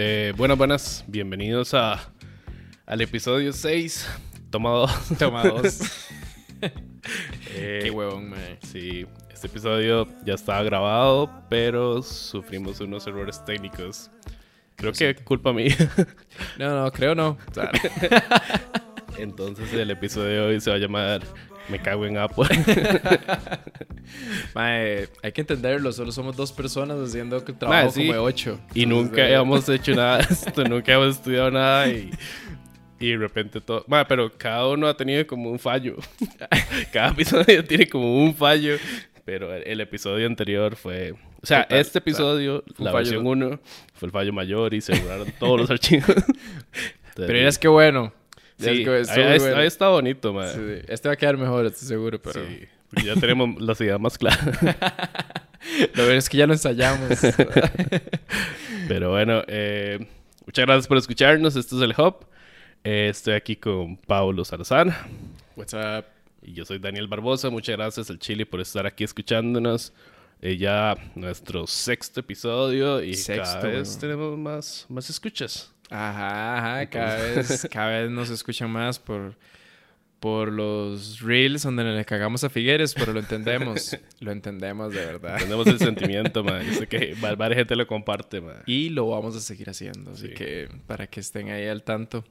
Eh, buenas, buenas. Bienvenidos a, al episodio 6. Toma 2. Toma dos. Eh, Qué huevón, mae. Sí, este episodio ya estaba grabado, pero sufrimos unos errores técnicos. Creo que culpa mía. No, no, creo no. Entonces el episodio de hoy se va a llamar Me cago en Apple. mae, hay que entenderlo. Solo somos dos personas haciendo el trabajo Mae, sí. como de ocho. Y Entonces, nunca eh, hemos hecho nada de esto, nunca hemos estudiado nada y, y de repente todo... Ma, pero cada uno ha tenido como un fallo. cada episodio tiene como un fallo. Pero el, episodio anterior fue... O sea, Total, este episodio, un la versión 1, fue el fallo mayor y se borraron todos los archivos. Pero es que bueno. Sí, es que ahí, bueno. está bonito, ma. Sí, Este va a quedar mejor, estoy seguro, pero... Sí, porque ya tenemos las ideas más claras. Lo bueno es que ya lo ensayamos. Pero bueno, eh, muchas gracias por escucharnos. Esto es el Hub. Eh, estoy aquí con Pablo Salazar. What's up? Y yo soy Daniel Barbosa. Muchas gracias al Chile por estar aquí escuchándonos. Eh, ya nuestro sexto episodio y Sexto, cada vez tenemos más, más escuchas. Ajá, ajá. Cada vez, cada vez nos escuchan más por, por los reels donde le cagamos a Figueres, pero lo entendemos. lo entendemos de verdad. Tenemos el sentimiento, man. Yo sé que va- varias gente lo comparte, man. Y lo vamos a seguir haciendo, así Sí. que para que estén ahí al tanto.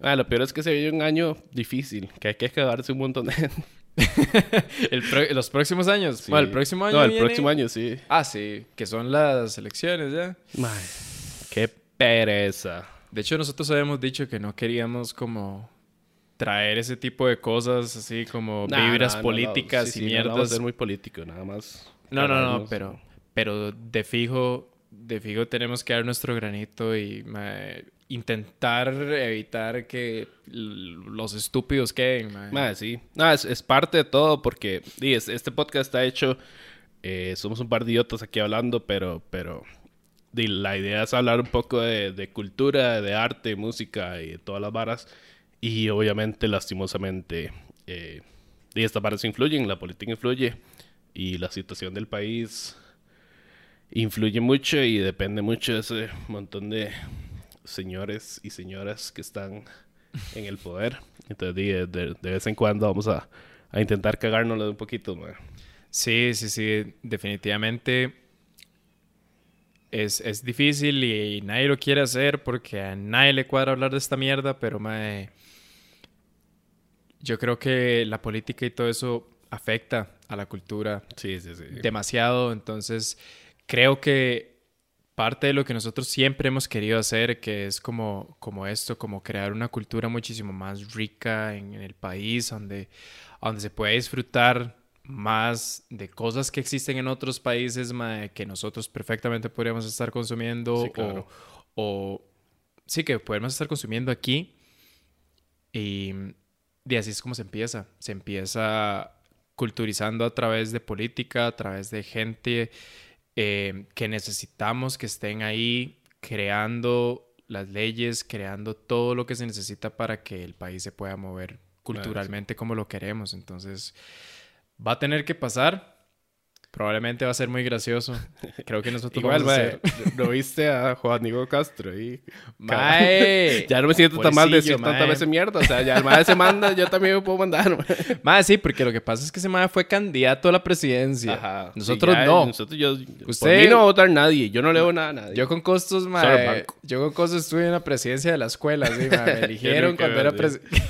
Ah, lo peor es que se viene un año difícil, que hay que cagarse un montón de. El los próximos años. Sí. Bueno, el próximo año. No, el viene- próximo año sí. Ah, sí, que son las elecciones ya. Qué pereza. De hecho, nosotros habíamos dicho que no queríamos como traer ese tipo de cosas así como Nah, vibras no, no, políticas sí, y no, no mierdas. ser muy político, nada más. No, no, no, pero, pero de fijo, de fijo tenemos que dar nuestro granito y mae, intentar evitar que los estúpidos queden. mae. Mae, sí. No, es, es parte de todo porque es- este podcast está hecho. eh, somos un par de idiotas aquí hablando, pero, pero la idea es hablar un poco de, de cultura, de arte, música y de todas las varas. Y obviamente, lastimosamente, eh, estas varas influyen, la política influye y la situación del país influye mucho y depende mucho de ese montón de señores y señoras que están en el poder. Entonces, de, de- de vez en cuando vamos a, a intentar cagárnoslo un poquito, mae. Sí, sí, sí, definitivamente es, es difícil y nadie lo quiere hacer porque a nadie le cuadra hablar de esta mierda, pero mae, yo creo que la política y todo eso afecta a la cultura Sí, sí, sí. demasiado, entonces creo que parte de lo que nosotros siempre hemos querido hacer, que es como, como esto, como crear una cultura muchísimo más rica en, en el país, donde, donde se puede disfrutar más de cosas que existen en otros países mae, que nosotros perfectamente podríamos estar consumiendo Sí, claro. o, o sí que podemos estar consumiendo aquí y, y así es como se empieza se empieza culturizando a través de política a través de gente eh, que necesitamos que estén ahí creando las leyes creando todo lo que se necesita para que el país se pueda mover culturalmente como lo queremos entonces Va a tener que pasar. Probablemente va a ser muy gracioso. Creo que nosotros Igual, vamos a mae, hacer... ¿lo viste a Juan Diego Castro y Mae. Ya no me siento tan mal de decir Pobrecillo, tantas mae. veces mierda. O sea, ya el mae se manda, yo también me puedo mandar. mae. Mae, sí, porque lo que pasa es que ese mae fue candidato a la presidencia. Ajá. Nosotros Sí, ya, no. Nosotros, yo, Por Usted- mí no va a votar nadie. Yo no leo nada a nadie. Yo con costos, mae. Yo con costos estuve en la presidencia de la escuela, sí, mae. Me eligieron cuando era presidente.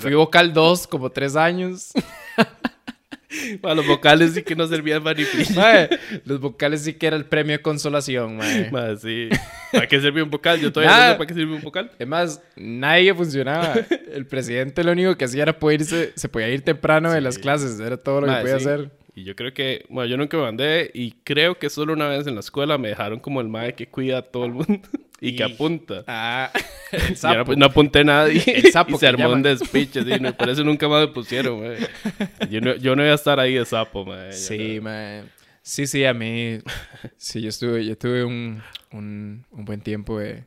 Fui vocal 2 como tres años. A los vocales sí que no servían para ni los vocales sí que era el premio de consolación, mae. Sí. ¿Para qué sirve un vocal? Yo todavía no sé para qué sirve un vocal. Es más, nadie funcionaba. El presidente lo único que hacía era poder irse, se podía ir temprano de Sí. las clases, era todo lo que podía sí. hacer. Y yo creo que, bueno, yo nunca me mandé y creo que solo una vez en la escuela me dejaron como el mae que cuida a todo el mundo y, que Y- apunta. Ah, el Y yo sapo. no, no apunté nada y, El sapo y que se armó un llaman. despiche. Sí, no, por eso nunca más me pusieron, mae. Yo no, yo no iba a estar ahí de sapo. Yo Sí, no- man. Sí, sí, a mí. Sí, yo estuve, yo tuve un, un, un buen tiempo de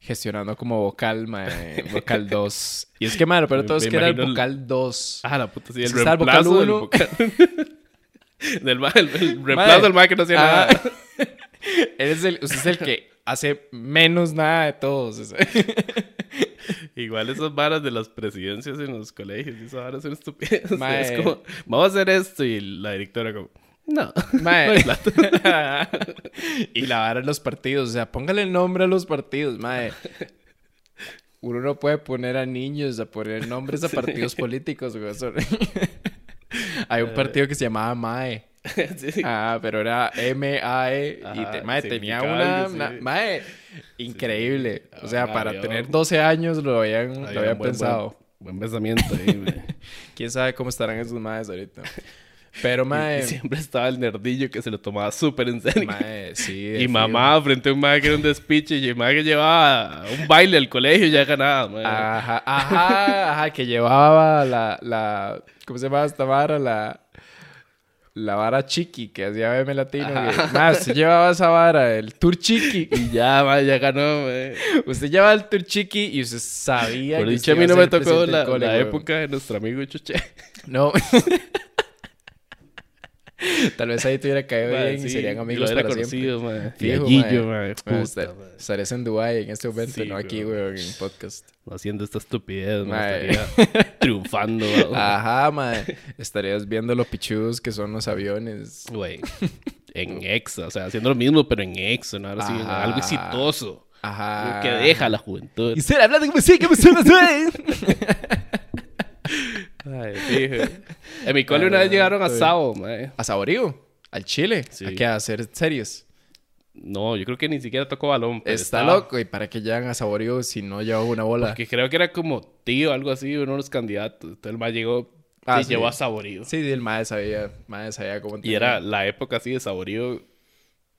gestionando como vocal, mae, vocal 2. Y es que, mano, pero todo es que era el el- vocal 2. Ah, la puta, sí, el Es que está el vocal reemplazo del uno. vocal. del el, el reemplazo del mae que no hacía Ah, nada. Eres el, usted es el que hace menos nada de todos. Igual esas varas de las presidencias en los colegios, esas varas son estúpidas. Mae. Es como, vamos a hacer esto y la directora como, no, Mae. no y la vara en los partidos. O sea, póngale el nombre a los partidos, mae. Uno no puede poner a niños a poner nombres a partidos políticos, güey. Hay un partido que se llamaba MAE. Sí. Ah, pero era M-A-E. y te- mae, tenía una, sí. mae, increíble. O sea, Ah, para había tener un- 12 años lo habían, lo Había habían buen- pensado. Buen, buen pensamiento ahí, mae. Quién sabe cómo estarán esos maes ahorita. Pero, mae, y siempre estaba el nerdillo que se lo tomaba súper en serio. mae, sí. Y mamá frente a un mae que era un despiche y mae que llevaba un baile al colegio y ya ganaba, mae. Ajá, ajá, ajá, que llevaba la, la, ¿cómo se llama esta vara? La, la vara chiqui que hacía BM Latino. que- Mae, usted llevaba esa vara, el tour chiqui. Y ya, mae, ya ganó. Usted llevaba el tour chiqui y usted sabía Por que dicho, a mí no me tocó la, la época de nuestro amigo Chuche. No. Tal vez ahí te hubiera caído bien y sí, serían yo amigos para siempre. conocido, mae. Fijo, Puta, estar-. Estarías en Dubai en este momento, Sí, no aquí, weón, en podcast. Haciendo esta estupidez. Mae. Estaría triunfando, weón. Ajá, mae. Estarías viendo lo pichudos que son los aviones. Güey. En Exo, o sea, haciendo lo mismo, pero en Exo, ¿no? Ahora sí, algo exitoso. Ajá. Que deja a la juventud. Y ser hablando como como si no soy. Ay, fijo. En mi cole una vez Ah, llegaron a Sao, mae. A Saborío, al Chile. Sí. ¿A qué? A hacer series. No, yo creo que ni siquiera tocó balón. pero Está estaba- loco. ¿Y para qué llegan a Saborío si no lleva una bola? Porque creo que era como tío, algo así, uno de los candidatos. Entonces el mae llegó Ah, y sí. llevó a Saborío. Sí, sí, el madre sabía. Madre sabía cómo Y era la época así de Saborío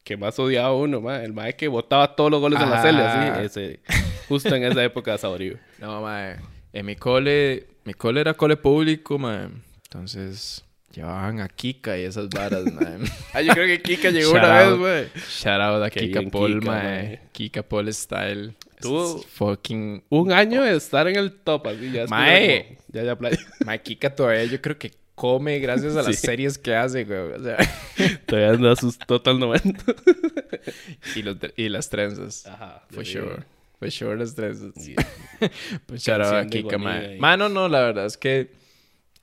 que más odiaba uno, mae. El mae que botaba todos los goles en la Ah. celda, así. Ese, justo en esa época de Saborío. No, madre. En mi cole... Mi cole era cole público, madre. Entonces... Llevaban a Kika y esas varas, madre. Ah, yo creo que Kika llegó Shout una out. vez, mae. Shout out a Kika bien, Paul, Kika, mae. mae. Kika Paul style. Tú- Es fucking... Un año de estar en el top, así. Ya, Mae. Ya, ya, playa. Mae, Kika todavía yo creo que come gracias a las Sí. series que hace, güey. O sea... Todavía anda sus total 90. y, los, y las trenzas. Ajá. For sure. For sure las trenzas. Sí. Pues shout out a Kika, mae. ahí. Mano, no, la verdad es que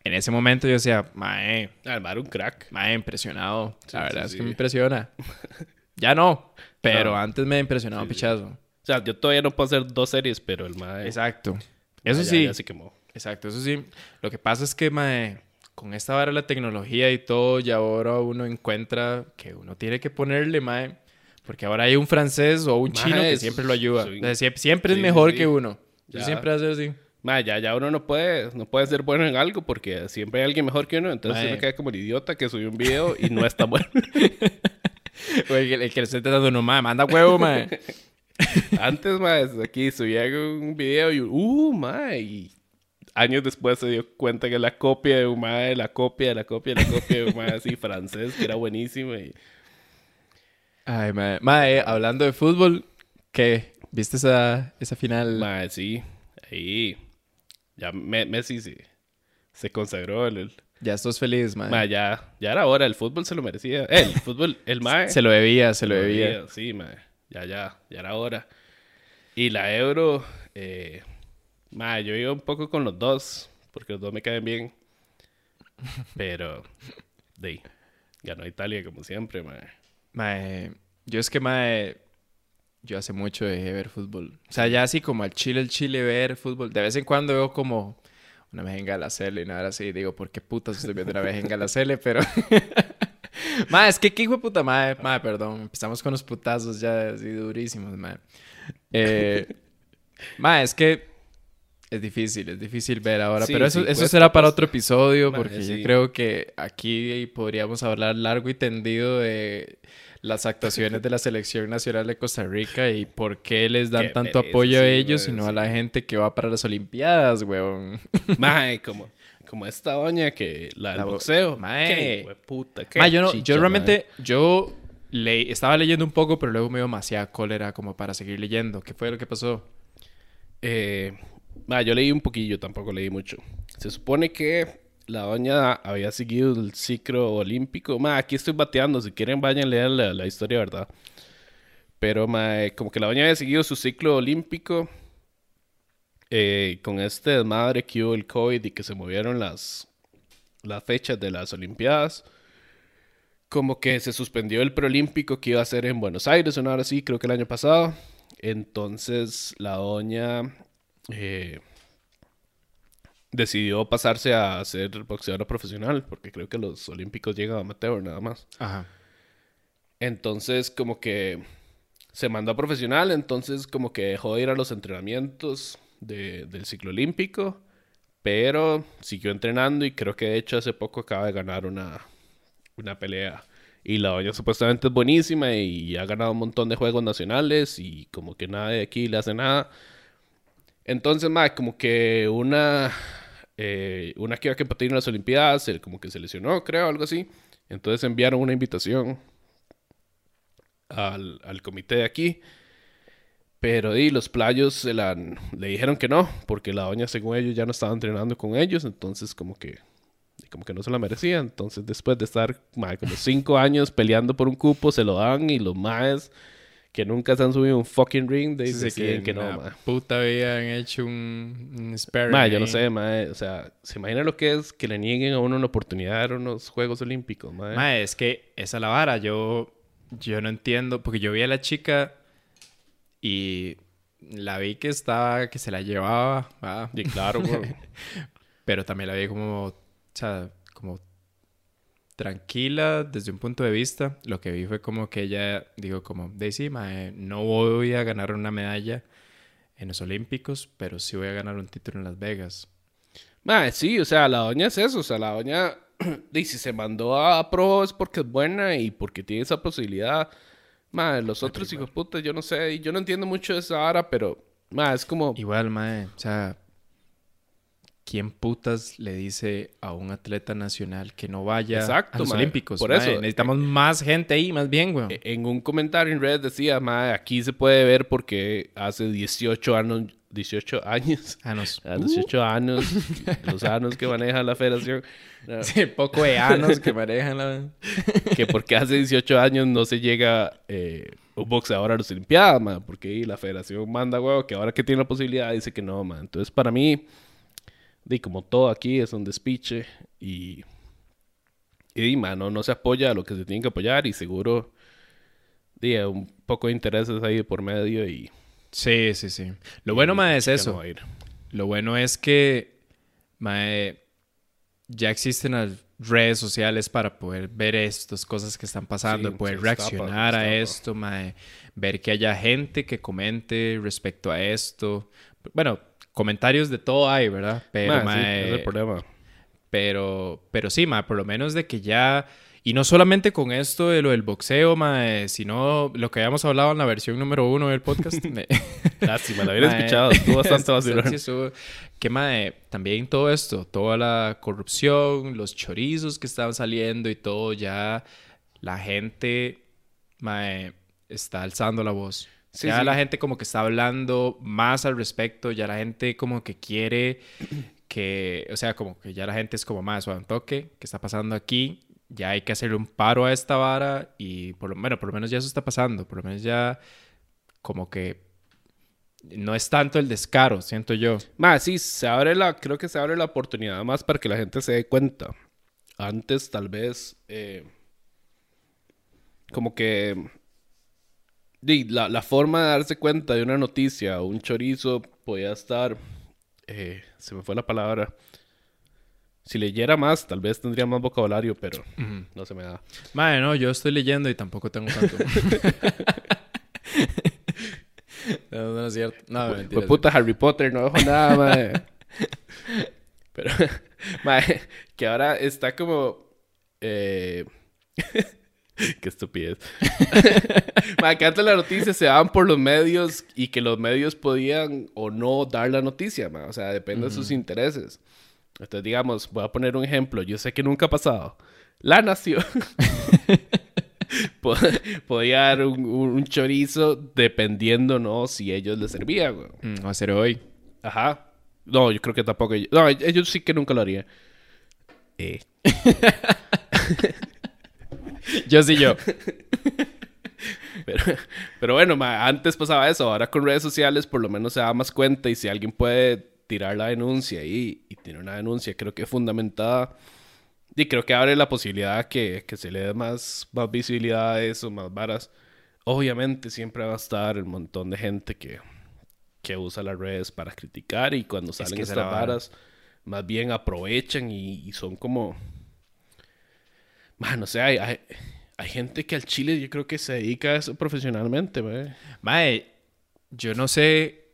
en ese momento yo decía, mae, era un crack. mae, impresionado. Sí, la verdad sí, es que sí. me impresiona. ya no, pero No. antes me impresionaba un pichazo. O sea, yo todavía no puedo hacer dos series, pero el mae... Exacto. Eso ya- sí, Ya se quemó. exacto, eso sí. Lo que pasa es que, mae, con esta vara de la tecnología y todo, ya ahora uno encuentra que uno tiene que ponerle, mae. Porque ahora hay un francés o un Mae, chino que siempre lo ayuda. soy- O sea, siempre, siempre es mejor que uno. Yo Ya. siempre hacer así. Mae, ya, ya uno no puede, no puede ser bueno en algo porque siempre hay alguien mejor que uno. Entonces uno queda como el idiota que subió un video y no está bueno. El, el que le estoy tratando, no, mae, manda huevo, mae. Antes, mae, aquí subía un video y, uh, mae, y años después se dio cuenta que la copia de un mae, la copia, la copia, la copia de un mae así francés que era buenísimo. Y, Ay, mae. Mae, hablando de fútbol, ¿qué? ¿Viste esa, esa final? mae, sí, ahí, ya Me- Messi sí, se consagró. El, el- Ya estás feliz, mae. mae, ya, ya era hora, el fútbol se lo merecía. El fútbol, el mae. Se lo debía, se lo debía. debía, Sí, mae. Ya, ya, ya era hora. Y la Euro, eh, mae, yo iba un poco con los dos, porque los dos me caen bien. Pero, de ganó Italia como siempre, mae. Mae, yo es que, mae, yo hace mucho dejé de ver fútbol. O sea, ya así como al Chile, el Chile ver fútbol. De vez en cuando veo como una mejenga a la Cele y nada así. Digo, ¿por qué putas estoy viendo una mejenga a la Cele? Pero... mae, es que qué hijo de puta, mae. Mae, perdón. Empezamos con los putazos ya así durísimos, mae. Eh... mae, es que... Es difícil, es difícil ver ahora. Sí, pero eso, sí, eso cuesta, será para cuesta. otro episodio porque yo sí. creo que aquí podríamos hablar largo y tendido de las actuaciones de la selección nacional de Costa Rica y por qué les dan Qué tanto pereza, apoyo a ellos y no a la gente que va para las Olimpiadas, weón. Mae, como, como esta doña que, la del boxeo. Mae. Qué Ma, yo no, chicha, yo mae. realmente, yo le, estaba leyendo un poco, pero luego me dio demasiada cólera como para seguir leyendo. ¿Qué fue lo que pasó? Eh, yo leí un poquillo, tampoco leí mucho. Se supone que la doña había seguido el ciclo olímpico. Ma, aquí estoy bateando, si quieren vayan a leer la, historia, ¿verdad? Pero mae, como que la doña había seguido su ciclo olímpico eh, con este desmadre que hubo el COVID y que se movieron las, las fechas de las Olimpiadas. Como que se suspendió el preolímpico que iba a ser en Buenos Aires, una hora así, creo que el año pasado. Entonces la doña eh, decidió pasarse a ser boxeadora profesional, porque creo que los olímpicos llegan a amateur nada más. Ajá. Entonces, como que se mandó a profesional, entonces como que dejó de ir a los entrenamientos de- del ciclo olímpico, pero siguió entrenando y creo que de hecho hace poco acaba de ganar una, una pelea. Y la doña supuestamente es buenísima y ha ganado un montón de juegos nacionales y como que nadie de aquí le hace nada. Entonces, ma, como que una, eh, una que iba a competir en las Olimpiadas, como que se lesionó, creo, algo así. Entonces enviaron una invitación al, al comité de aquí. Pero y los playos se le dijeron que no, porque la doña, según ellos, ya no estaba entrenando con ellos, entonces como que, como que no se la merecía. Entonces, después de estar como cinco años peleando por un cupo, se lo dan y los maes que nunca se han subido a un fucking ring, de, deciden que, en no, mae. puta han hecho un, un sparring Mae, yo no sé, mae, o sea, ¿se imagina lo que es que le nieguen a uno la oportunidad dar unos Juegos Olímpicos, mae? Mae, es que esa es la vara. Yo, yo no entiendo, porque yo vi a la chica y la vi que estaba, que se la llevaba, ¿va? Y claro, pero también la vi como, o sea, como tranquila desde un punto de vista. Lo que vi fue como que ella dijo como, Daisy, mae, no voy a ganar una medalla en los Olímpicos, pero sí voy a ganar un título en Las Vegas. Mae, sí, o sea, la doña es eso, o sea, la doña, dice, se mandó a pro es porque es buena y porque tiene esa posibilidad. Mae, los otros hijos de puta, yo no sé, yo no entiendo mucho de esa vara, pero, mae, es como, Igual, mae, o sea, ¿quién putas le dice a un atleta nacional que no vaya Exacto, a los mae. Olímpicos? Por Mae, eso, necesitamos más gente ahí, más bien, güey. e- en un comentario en redes decía, mae, aquí se puede ver porque hace 18 años, 18 años, Ah, nos... a 18 años, los años que maneja la federación, no, Sí, poco de anos que manejan la... que porque hace 18 años no se llega eh, un boxeador a las Olimpiadas, man, porque ahí la federación manda, huevo, que ahora que tiene la posibilidad dice que no, man. Entonces, para mí, di, como todo aquí es un despiche y, y di, man, no, no se apoya a lo que se tiene que apoyar y seguro, di, un poco de intereses ahí por medio y... Sí, sí, sí. Lo bueno, mae, es no eso. ir. Lo bueno es que, mae, ya existen las redes sociales para poder ver estas cosas que están pasando, Sí, poder reaccionar a esto, mae, ver que haya gente que comente respecto a esto. Bueno, comentarios de todo hay, ¿verdad? Pero, Man, sí, mae, ese es el problema. pero, pero sí, ma, por lo menos de que ya. Y no solamente con esto de lo del boxeo, ma, eh, sino lo que habíamos hablado en la versión número uno del podcast. me- Lástima, la hubiera ma, escuchado, estuvo bastante sí, vacilón. sí, Que ma, eh, también todo esto, toda la corrupción, los chorizos que estaban saliendo y todo, ya la gente ma, eh, está alzando la voz. Sí, ya sí. la gente como que está hablando más al respecto, ya la gente como que quiere que, o sea, como que ya la gente es como más suave un toque, ¿qué está pasando aquí? Ya hay que hacerle un paro a esta vara y por lo bueno, por lo menos ya eso está pasando, por lo menos ya como que no es tanto el descaro, siento yo. Más, sí, se abre la, creo que se abre la oportunidad más para que la gente se dé cuenta. Antes, tal vez, eh, como que la, la forma de darse cuenta de una noticia o un chorizo podía estar, eh, se me fue la palabra. Si leyera más, tal vez tendría más vocabulario, pero no se me da. Madre, no, yo estoy leyendo y tampoco tengo tanto. no, no es cierto. No, mentira. Fue puta Harry Potter, no dejo nada, mae. Pero, mae, que ahora está como. Eh... Qué estupidez. que antes las noticias se daban por los medios y que los medios podían o no dar la noticia, mae. O sea, depende de sus intereses. Entonces, digamos, voy a poner un ejemplo. Yo sé que nunca ha pasado. La Nación. po- podía dar un, un- chorizo dependiendo, ¿no? Si ellos les servían, güey. Mm, va a ser hoy. Ajá. No, yo creo que tampoco. No, ellos sí que nunca lo harían. Eh. Yo sí, yo. Pero, pero bueno, ma, antes pasaba eso. Ahora con redes sociales por lo menos se da más cuenta y si alguien puede tirar la denuncia y, y tiene una denuncia, creo que es fundamentada. Y creo que abre la posibilidad que, que se le dé más, más visibilidad a eso, más varas. Obviamente siempre va a estar el montón de gente que, que usa las redes para criticar y cuando salen que estas es la vara. varas, más bien aprovechan y, y son como... Man, no sé, hay, hay, hay gente que al chile yo creo que se dedica a eso profesionalmente, mae. Mae, yo no sé.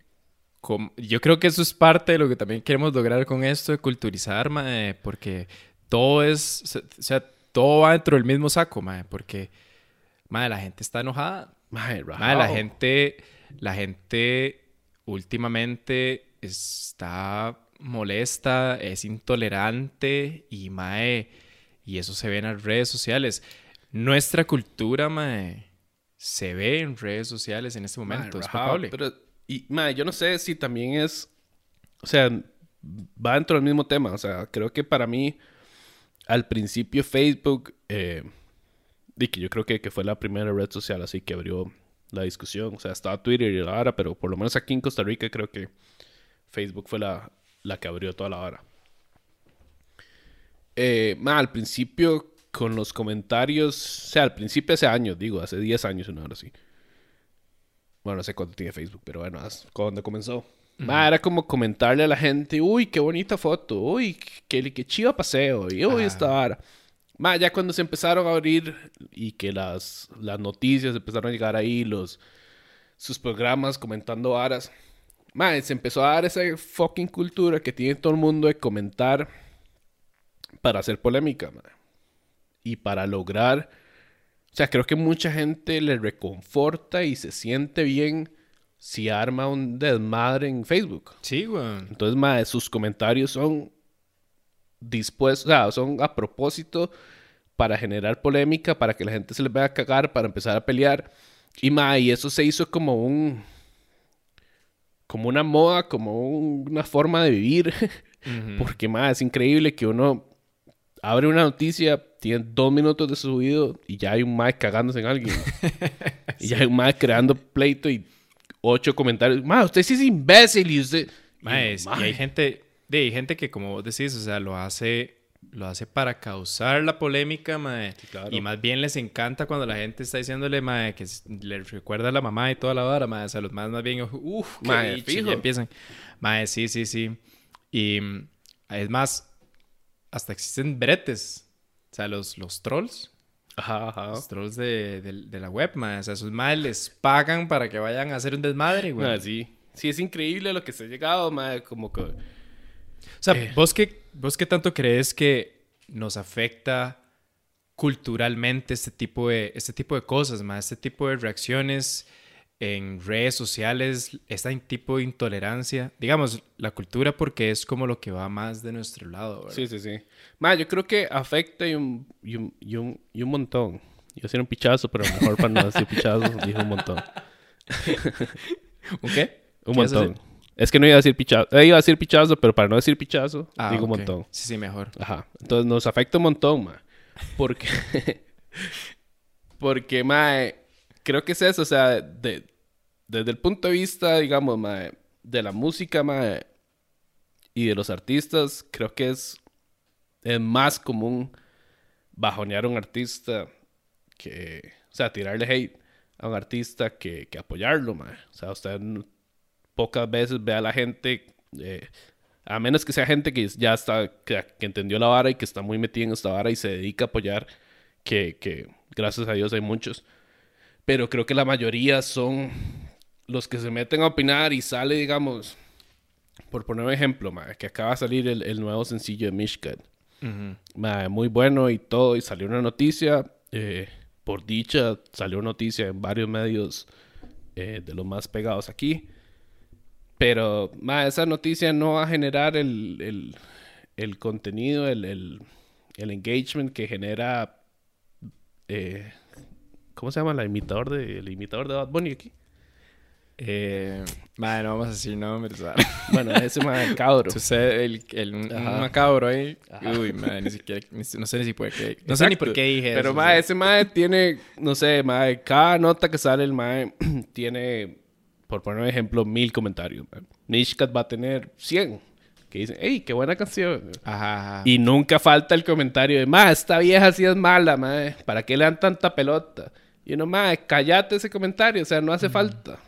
cómo- Yo creo que eso es parte de lo que también queremos lograr con esto de culturizar, mae, porque todo es. O sea, todo va dentro del mismo saco, mae, porque. Mae, la gente está enojada. Mae, Mae, la gente. La gente últimamente está molesta, es intolerante y, mae. Y eso se ve en las redes sociales. Nuestra cultura, mae, se ve en redes sociales en este Mae, momento. es palpable. Pero, y, mae, yo no sé si también es. O sea, va dentro del mismo tema. O sea, creo que para mí, al principio, Facebook. Eh, que yo creo que, que fue la primera red social así que abrió la discusión. O sea, estaba Twitter y la vara, pero por lo menos aquí en Costa Rica creo que Facebook fue la, la que abrió toda la vara. Eh, ma, al principio, con los comentarios, o sea, al principio hace años, digo, hace 10 años, una hora así. Bueno, no sé cuánto tiene Facebook, pero bueno, cuando comenzó. Ma, era como comentarle a la gente, uy, qué bonita foto, uy, qué, qué chido paseo, y uy, Ah. esta vara. Ma, ya cuando se empezaron a abrir y que las, las noticias empezaron a llegar ahí, los, sus programas comentando varas. Ma, se empezó a dar esa fucking cultura que tiene todo el mundo de comentar para hacer polémica, ma. Y para lograr... O sea, creo que mucha gente le reconforta y se siente bien si arma un desmadre en Facebook. Sí, weón. Entonces, mae, sus comentarios son dispuestos, o sea, son a propósito para generar polémica, para que la gente se les vaya a cagar, para empezar a pelear. Y mae, y eso se hizo como un como una moda, como un- una forma de vivir, porque mae, es increíble que uno abre una noticia, tiene dos minutos de subido y ya hay un mae cagándose en alguien. Y ya hay un mae creando pleito y ocho comentarios. Mae, usted sí es imbécil y usted... Mae, Y, hay gente, de, hay gente que como vos decís, o sea, lo hace, lo hace para causar la polémica, mae. claro. Y más bien les encanta cuando la gente está diciéndole, mae, que le recuerda a la mamá y toda la vara, mae. O sea, los más más bien, uff, Mae, fijo. ya empiezan. Mae, sí, sí, sí. Y es más, hasta existen bretes. O sea, los, los trolls. Ajá, ajá. Los trolls de, de- de la web, mae. O sea, esos madres les pagan para que vayan a hacer un desmadre, güey. Mae, sí. Sí, es increíble lo que se ha llegado, mae, como que... O sea, Eh. ¿vos, qué, ¿vos qué tanto crees que nos afecta culturalmente este tipo de, este tipo de cosas, más este tipo de reacciones en redes sociales, este tipo de intolerancia? Digamos, la cultura porque es como lo que va más de nuestro lado, ¿verdad? Sí, sí, sí. Mae, yo creo que afecta y un, y un, y un, y un montón. Yo decir un pichazo, pero mejor para no decir pichazo, dijo un montón. ¿Un qué? Un ¿Qué vas a montón. Es que no iba a decir pichazo. eh, iba a decir pichazo, pero para no decir pichazo, Ah, digo un montón. Sí, sí, mejor. Ajá. Entonces nos afecta un montón, ma. Porque. porque, mae. Creo que es eso, o sea, de- desde el punto de vista, digamos, de la música, mae, y de los artistas, creo que es, es más común bajonear a un artista que. O sea, tirarle hate a un artista que, que apoyarlo, mae. O sea, usted pocas veces ve a la gente. eh, a menos que sea gente que ya está, que, que entendió la vara y que está muy metida en esta vara y se dedica a apoyar, que, que gracias a Dios hay muchos. Pero creo que la mayoría son los que se meten a opinar y sale, digamos, por poner un ejemplo, ma, que acaba de salir el, el nuevo sencillo de Mishkat. Ujú. Ma, muy bueno y todo, y salió una noticia, eh, por dicha, salió noticia en varios medios eh, de los más pegados aquí. Pero, ma, esa noticia no va a generar el, el, el contenido, el, el, el engagement que genera. eh, ¿Cómo se llama la imitador de, el imitador de Bad Bunny aquí? Eh, madre, no vamos a decir nombres. ¿sabes? Bueno, ese mae cabro. Sucede el, el, un macabro ahí. Ajá. Uy, madre, ni siquiera, ni- no sé ni si puede que, no sé ni por qué dije Pero eso. mae, ese mae tiene, no sé, mae, cada nota que sale el mae tiene, por poner un ejemplo, mil comentarios. mae. Mishkat va a tener 100 que dicen, hey, qué buena canción. Ajá, ajá. Y nunca falta el comentario de, ma, esta vieja sí es mala, mae. ¿Para qué le dan tanta pelota? Y uno, ma, cállate ese comentario, o sea, no hace falta.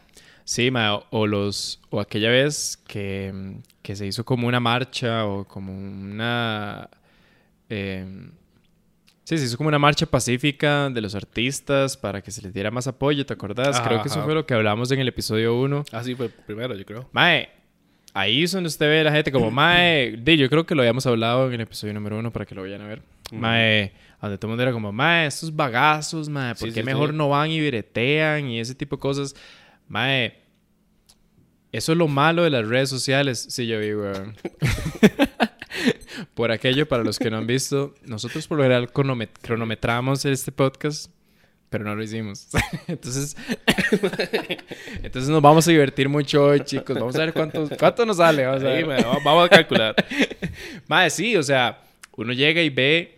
Sí, ma, o, los o aquella vez que, mm, que se hizo como una marcha o como una eh, sí, se hizo como una marcha pacífica de los artistas para que se les diera más apoyo, ¿te acordás? Ajá, Creo que eso ajá. fue lo que hablamos en el episodio 1. Así fue primero, yo creo. Mae, ahí es donde usted ve a la gente como, Mae, di, yo creo que lo habíamos hablado en el episodio número uno para que lo vayan a ver. Mae, donde todo el mundo era como, Mae, estos bagazos, Mae, ¿por Sí, qué sí, mejor sí. no van y bretean y ese tipo de cosas? Mae, eso es lo malo de las redes sociales. Sí, yo vi, weón. por aquello, para los que no han visto, nosotros por lo general cronomet- cronometramos este podcast, pero no lo hicimos. entonces, entonces nos vamos a divertir mucho hoy, chicos. Vamos a ver cuánto, cuánto nos sale. Vamos a ver. va- vamos a calcular. Mae, sí, o sea, uno llega y ve.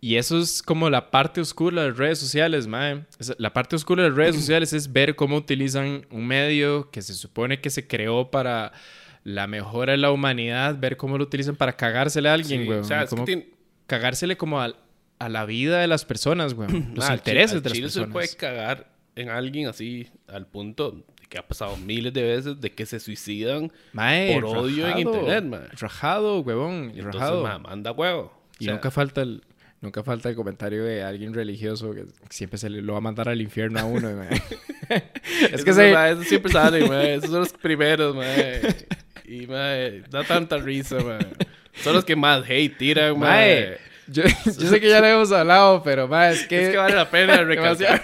Y eso es como la parte oscura de las redes sociales, mae. La parte oscura de las redes sociales es ver cómo utilizan un medio que se supone que se creó para la mejora de la humanidad, ver cómo lo utilizan para cagársele a alguien, Sí, güey. o sea, es que Cómo tiene- cagársele como al- a, la vida de las personas, güey. Los al intereses de las chile se personas. puede cagar en alguien así al punto de que ha pasado miles de veces de que se suicidan Mae, por odio en rajado, internet, mae. Rajado, huevón. y entonces, rajado. ma, manda huevo. O Y sea, nunca falta el nunca falta el comentario de alguien religioso que siempre se le lo va a mandar al infierno a uno. es Eso que se... Eso siempre sale. Esos son los primeros, mae. Y, da tanta risa. Son los que más hate tiran, yo, yo sé que ya lo hemos hablado, pero es que Es que vale la pena recalcar.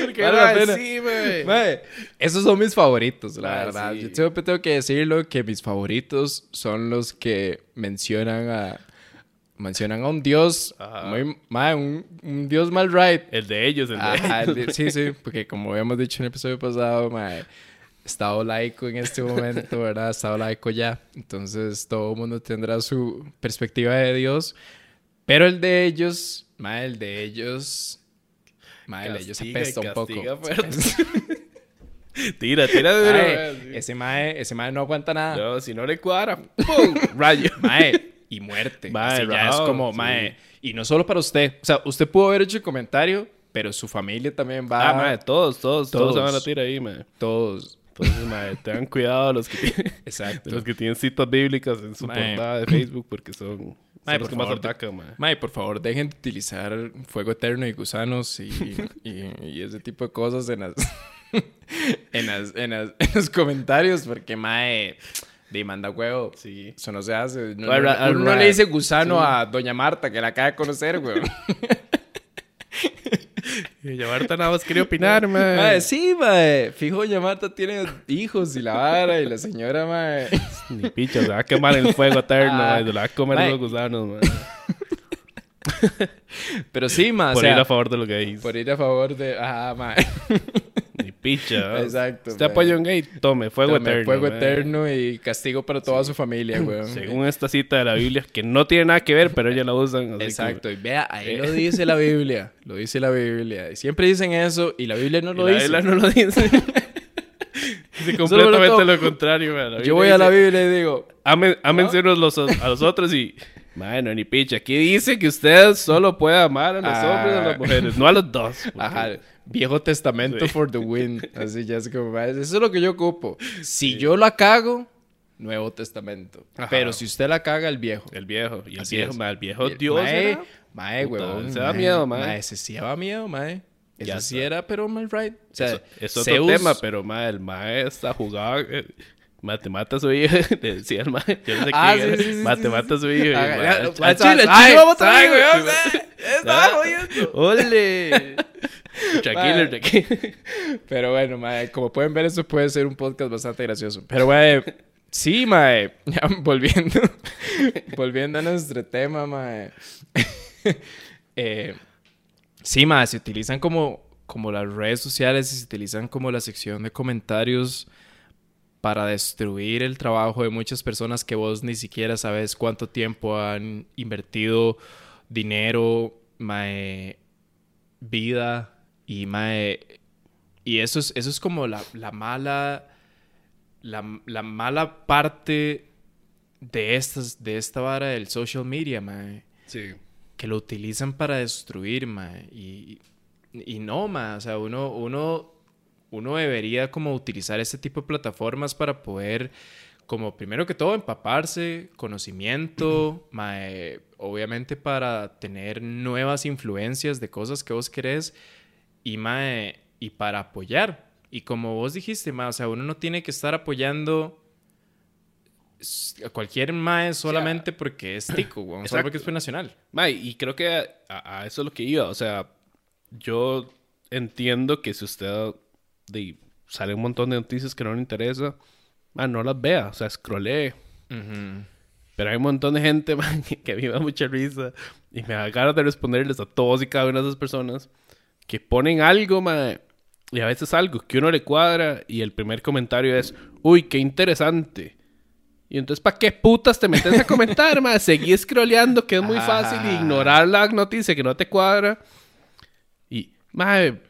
Porque, Vale la pena. sí, mae. Mae, esos son mis favoritos, la Mae, verdad. sí. Yo siempre tengo que decirlo que mis favoritos son los que mencionan a mencionan a un dios Ajá. muy mae, un, un dios mal right. El de ellos, el de Ajá, ellos. de- sí, sí, porque como habíamos dicho en el episodio pasado, mae, estado laico en este momento, ¿verdad? Estado laico ya. Entonces todo el mundo tendrá su perspectiva de Dios. Pero el de ellos, mae, el de ellos, mae, el de ellos apesta un poco. tira, tira duro, Mae, ese mae, ese mae no aguanta nada. No, si no le cuadra, ¡pum! Rayo. Mae, y muerte. Mae, Así ya es como, sí. mae, y no solo para usted. O sea, usted pudo haber hecho el comentario, pero su familia también va. Ah, mae, todos, todos, todos, se van a tirar ahí, mae. Todos. Entonces, mae, tengan cuidado los que Exacto. los que tienen citas bíblicas en su Mae. portada de Facebook porque son, Mae, por favor, atacan, mae. Mae, por favor, dejen de utilizar fuego eterno y gusanos y, y- y ese tipo de cosas en las, en, las, en, las- en los comentarios, porque, mae, de manda huevo. Sí. Eso no se hace. No, le dice gusano sí. a Doña Marta, que la acaba de conocer, güey. Y Marta nada más quería opinar, mae. Mae, sí, mae. Fijo, Doña Marta tiene hijos y la vara y la señora, mae. Ni picho, se va a quemar en el fuego eterno, Ah, mae. Se la va a comer mae. los gusanos, mae. Pero sí, mae. o Por sea, ir a favor de los gays. por ir a favor de. Ajá, mae. Picha. Exacto, Usted mae. apoya a un gay, tome, fuego Tome eterno. Fuego eterno y castigo para toda su familia. Según esta cita de la Biblia, que no tiene nada que ver, pero ellos la usan. así Exacto, y vea, ahí Eh. lo dice la Biblia. Lo dice la Biblia. Y siempre dicen eso y la Biblia no lo y la dice. Biblia no lo dice. dice Solo completamente lo contrario. La Yo voy a la Biblia y digo, Amen, ámense unos los, a los otros y... Bueno, ni picha. Aquí dice que usted solo puede amar a los Ah. hombres y a las mujeres, no a los dos. ajá, Viejo Testamento Sí. for the win. Así ya es como, "Ma, eso es lo que yo ocupo. Si yo la cago, Nuevo Testamento. Ajá. Pero si usted la caga, el viejo. El viejo. Y el Así viejo, mae, el viejo el- Dios mae, Mae, huevón. se da miedo, mae. Mae, ese sí daba miedo, mae. Ese Ya sí está. era, pero mal right. O sea, Eso- es otro Zeus- tema, pero mae, el mae está jugado. eh, mae, te mata a su hija. Le decía el mae. Yo no sé Ah, quién sí, sí, sí, mae, sí, te sí. mata a su Ah, ya, al- chile, al chile, vamos a traer, güey. Estaba Ah, jodiendo. ¡Ole! Tranquilo, tranquilo. Pero bueno, mae, como pueden ver, esto puede ser un podcast bastante gracioso. Pero, mae, sí, mae, ya volviendo, volviendo a nuestro tema, mae. eh, sí, mae, se utilizan como, como las redes sociales y se utilizan como la sección de comentarios para destruir el trabajo de muchas personas que vos ni siquiera sabes cuánto tiempo han invertido dinero, mae, vida y mae, y eso es, eso es como la, la mala la, la, mala parte de estas de esta vara del social media, mae. Sí. Que lo utilizan para destruir, mae. Y, y no, mae. O sea, uno, uno, uno debería como utilizar este tipo de plataformas para poder, como primero que todo, empaparse, conocimiento, mae, obviamente para tener nuevas influencias de cosas que vos querés y, mae, y para apoyar. Y como vos dijiste, mae, o sea, uno no tiene que estar apoyando a cualquier mae solamente porque es tico, güey. Solo porque es nacional. Mae, y creo que a, a, eso es lo que iba. O sea, yo entiendo que si usted de, sale un montón de noticias que no le interesa, man, no las vea. O sea, scrollee. Pero hay un montón de gente, man, que a mí me da mucha risa. Y me da ganas de responderles a todos y cada una de esas personas que ponen algo, man. Y a veces algo que uno le cuadra y el primer comentario es, uy, qué interesante. Y entonces, ¿para qué putas te metes a comentar, ma? Seguí scrolleando, que es muy fácil, ignorar la noticia que no te cuadra. Y, madre,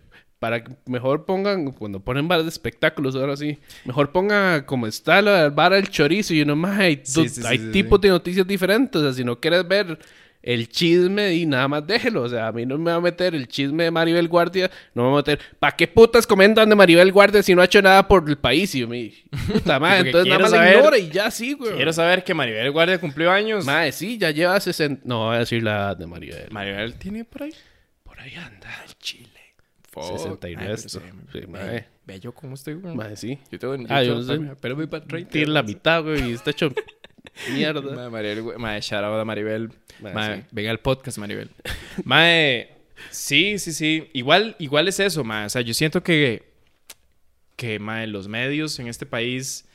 para que mejor pongan, cuando ponen bares de espectáculos, ahora sí, mejor pongan como está la vara del chorizo y uno, madre, hay, hay tipos de noticias diferentes. O sea, si no quieres ver el chisme y nada más déjelo. O sea, a mí no me va a meter el chisme de Maribel Guardia, no me va a meter, ¿para qué putas comentan de Maribel Guardia si no ha hecho nada por el país? Y yo me, puta madre, entonces nada más saber, ignora y ya sí, güey. Quiero saber que Maribel Guardia cumplió años. Madre, sí, ya lleva 60. No voy a decir la edad de Maribel. Maribel tiene por ahí. Por ahí anda. El Chile. 60 y resto. Sí, madre. Ve yo cómo estoy, güey. Madre, sí. Yo tengo. Yo ah, yo no sé. Pero voy para 30. Tiene la mitad, güey, y está hecho. Mierda. Madre, Maribel, madre, shout out a Maribel. Sí. Venga al podcast, Maribel. madre, sí, sí, sí. Igual, igual es eso, madre. O sea, yo siento que, que madre, los medios en este país,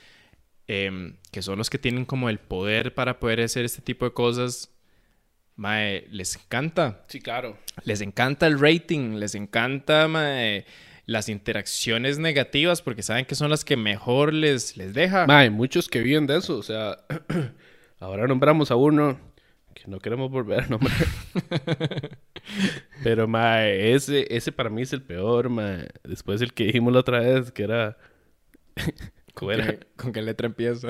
eh, que son los que tienen como el poder para poder hacer este tipo de cosas, madre, les encanta. Sí, claro. Les encanta el rating, les encanta, madre las interacciones negativas porque saben que son las que mejor les, les deja. hay muchos que viven de eso. O sea, ahora nombramos a uno que no queremos volver a nombrar. Pero, mae, ese, ese para mí es el peor, mae. Después el que dijimos la otra vez, que era... ¿Con, qué, ¿Con qué letra empieza?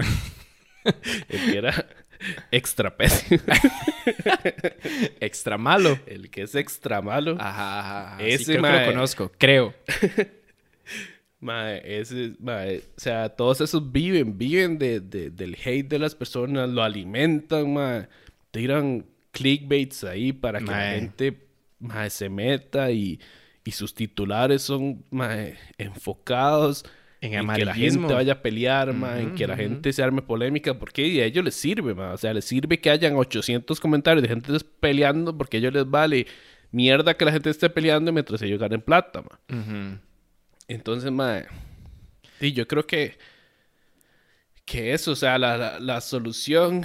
el que era extra pésimo. extra malo. El que es extra malo. Ajá, ajá. Ese sí, lo conozco, creo. Mae, ese, mae, o sea, todos esos viven, viven de, de, del hate de las personas, lo alimentan, mae, tiran clickbaits ahí para que la gente mae, se meta y, y sus titulares son mae, enfocados en, que la gente vaya a pelear, en que la gente se arme polémica, porque a ellos les sirve, o sea, les sirve que hayan 800 comentarios de gente peleando porque a ellos les vale mierda que la gente esté peleando mientras ellos ganen plata, Entonces, ma, y yo creo que que eso, o sea, la, la, solución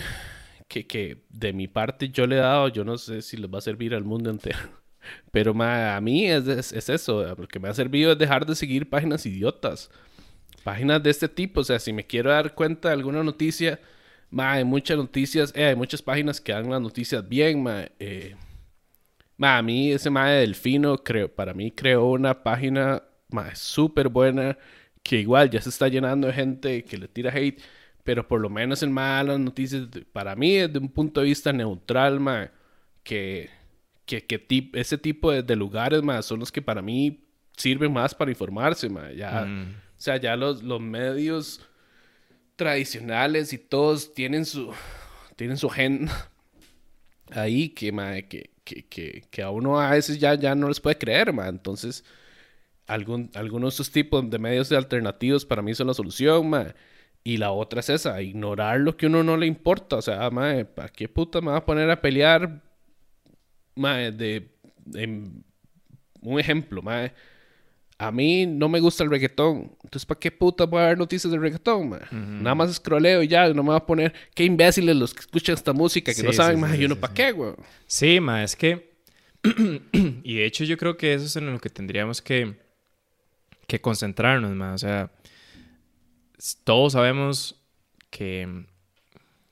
que, que, de mi parte yo le he dado, yo no sé si les va a servir al mundo entero. Pero ma, a mí es, es, es eso, lo que me ha servido es dejar de seguir páginas idiotas páginas de este tipo. O sea, si me quiero dar cuenta de alguna noticia, ma, hay muchas noticias, eh, hay muchas páginas que dan las noticias bien, ma. Eh, a mí ese ma de Delfino, creo, para mí creó una página súper buena que igual ya se está llenando de gente que le tira hate, pero por lo menos el ma las noticias, para mí desde un punto de vista neutral, ma, que, que, que ese tipo de, lugares, ma, son los que para mí sirven más para informarse, ma. Ya, mm. O sea, ya los, los medios tradicionales y todos tienen su, tienen su agenda ahí que, que, que, que, que, a uno a veces ya, ya no les puede creer, ma. Entonces, algún, algunos de esos tipos de medios alternativos para mí son la solución, ma. Y la otra es esa, ignorar lo que uno no le importa. O sea, ma, ¿para qué puta me va a poner a pelear? Ma, de, de un ejemplo, ma a mí no me gusta el reggaetón. Entonces, ¿para qué puta voy a ver noticias de reggaetón, man? Nada más escroleo y ya, no me va a poner qué imbéciles los que escuchan esta música, que no saben más. y uno, ¿para qué, güey? Sí, ma, es que y de hecho yo creo que eso es en lo que tendríamos que, que concentrarnos, más. O sea, todos sabemos que,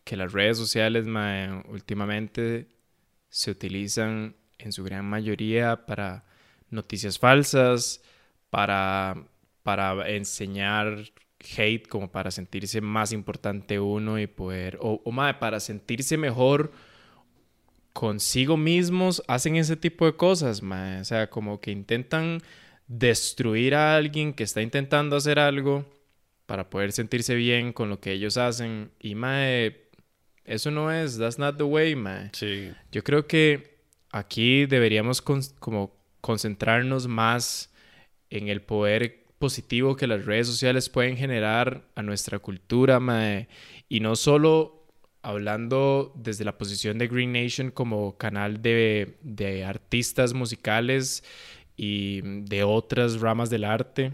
que las redes sociales, ma, últimamente se utilizan en su gran mayoría para noticias falsas, para, para enseñar hate, como para sentirse más importante uno y poder, o, o para sentirse mejor consigo mismos, hacen ese tipo de cosas, o sea, como que intentan destruir a alguien que está intentando hacer algo para poder sentirse bien con lo que ellos hacen y mae, eso no es, that's not the way, mae. Sí. Yo creo que aquí deberíamos como concentrarnos más en el poder positivo que las redes sociales pueden generar a nuestra cultura, mae, y no solo hablando desde la posición de Green Nation como canal de, de artistas musicales y de otras ramas del arte,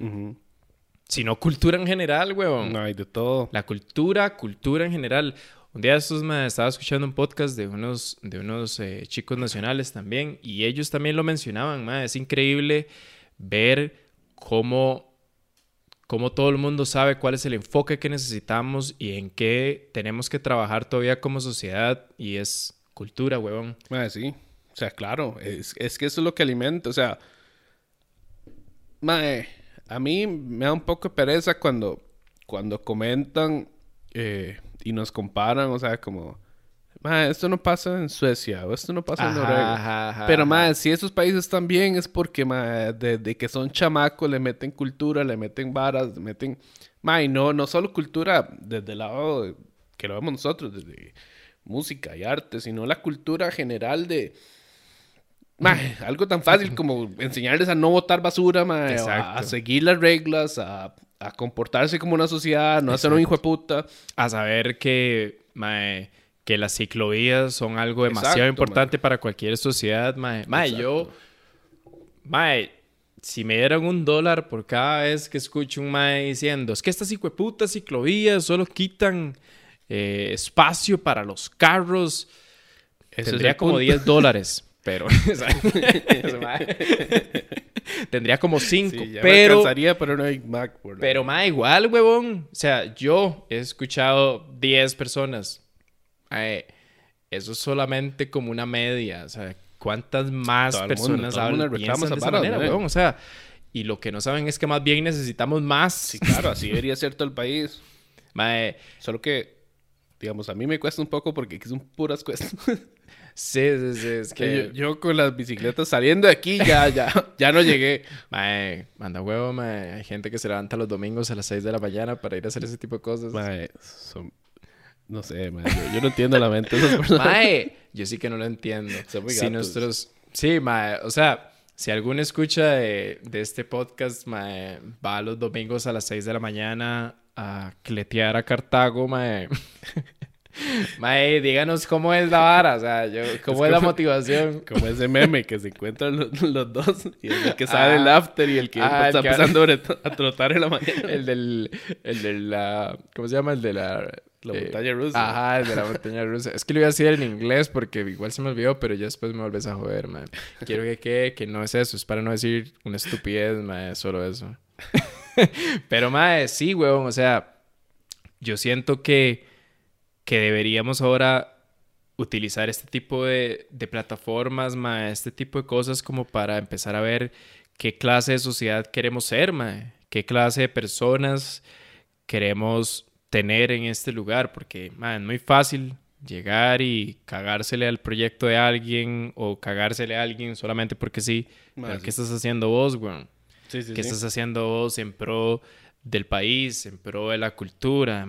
sino cultura en general, weón. No hay de todo. La cultura, cultura en general. Un día estos me estaba escuchando un podcast de unos, de unos eh, chicos nacionales también y ellos también lo mencionaban, es increíble ver cómo, cómo todo el mundo sabe cuál es el enfoque que necesitamos y en qué tenemos que trabajar todavía como sociedad y es cultura, huevón. sí, o sea, claro, es, es, que eso es lo que alimenta, o sea, mae, a mí me da un poco de pereza cuando, cuando comentan... Eh, y nos comparan, o sea, como, esto no pasa en Suecia o esto no pasa en Noruega. Pero, más si esos países están bien es porque, desde de, que son chamacos le meten cultura, le meten varas, le meten, ma, y no, no solo cultura desde el lado que lo vemos nosotros, desde música y arte, sino la cultura general de... algo tan fácil como enseñarles a no botar basura, a, a, seguir las reglas, a a comportarse como una sociedad, no a ser un hijo de puta. A saber que, que las ciclovías son algo demasiado importante para cualquier sociedad, mae. Mae, yo, mae, si me dieran un dólar por cada vez que escucho un mae diciendo, es que estas putas ciclovías solo quitan eh, espacio para los carros, tendría como 10 dólares. Pero, Tendría como cinco. pero. pero no hay Mac. pero más igual, huevón. O sea, yo he escuchado 10 personas. Eso es solamente como una media. O sea, ¿cuántas más personas hablan de esa manera, huevón? O sea, y lo que no saben es que más bien necesitamos más. Sí, claro, así debería ser todo el país. Mae. Solo que, digamos, a mí me cuesta un poco porque son puras cuestas. Sí, sí, sí. Es que yo, con las bicicletas saliendo de aquí ya, ya, ya no llegué. Mae, manda huevo, mae. Hay gente que se levanta los domingos a las 6 de la mañana para ir a hacer ese tipo de cosas. Mae, No sé, mae. Yo, no entiendo la mente de esas personas. Mae, yo sí que no lo entiendo. si nosotros... Sí, mae. O sea, si alguno escucha de, de este podcast, mae, va los domingos a las 6 de la mañana a cletear a Cartago, mae. Mae, díganos cómo es la vara, o sea, yo, cómo es, la motivación. Como ese meme que se encuentran los, dos y el que sale el ah. after y el que ah, está empezando a trotar en la mañana. El del, el de la, ¿cómo se llama? El de la... La eh, montaña rusa. Ajá, de la montaña rusa. Es que lo iba a decir en inglés porque igual se me olvidó, pero ya después me volvés a joder, man. Quiero que quede que no es eso, es para no decir una estupidez, man, solo eso. pero, mae, sí, weón, o sea, yo siento que que deberíamos ahora utilizar este tipo de, plataformas, ma, este tipo de cosas como para empezar a ver qué clase de sociedad queremos ser, ma, qué clase de personas queremos tener en este lugar, porque ma, es muy fácil llegar y cagársele al proyecto de alguien o cagársele a alguien solamente porque sí. ¿Qué estás haciendo vos, güey? ¿Qué estás haciendo vos en pro del país, en pro de la cultura,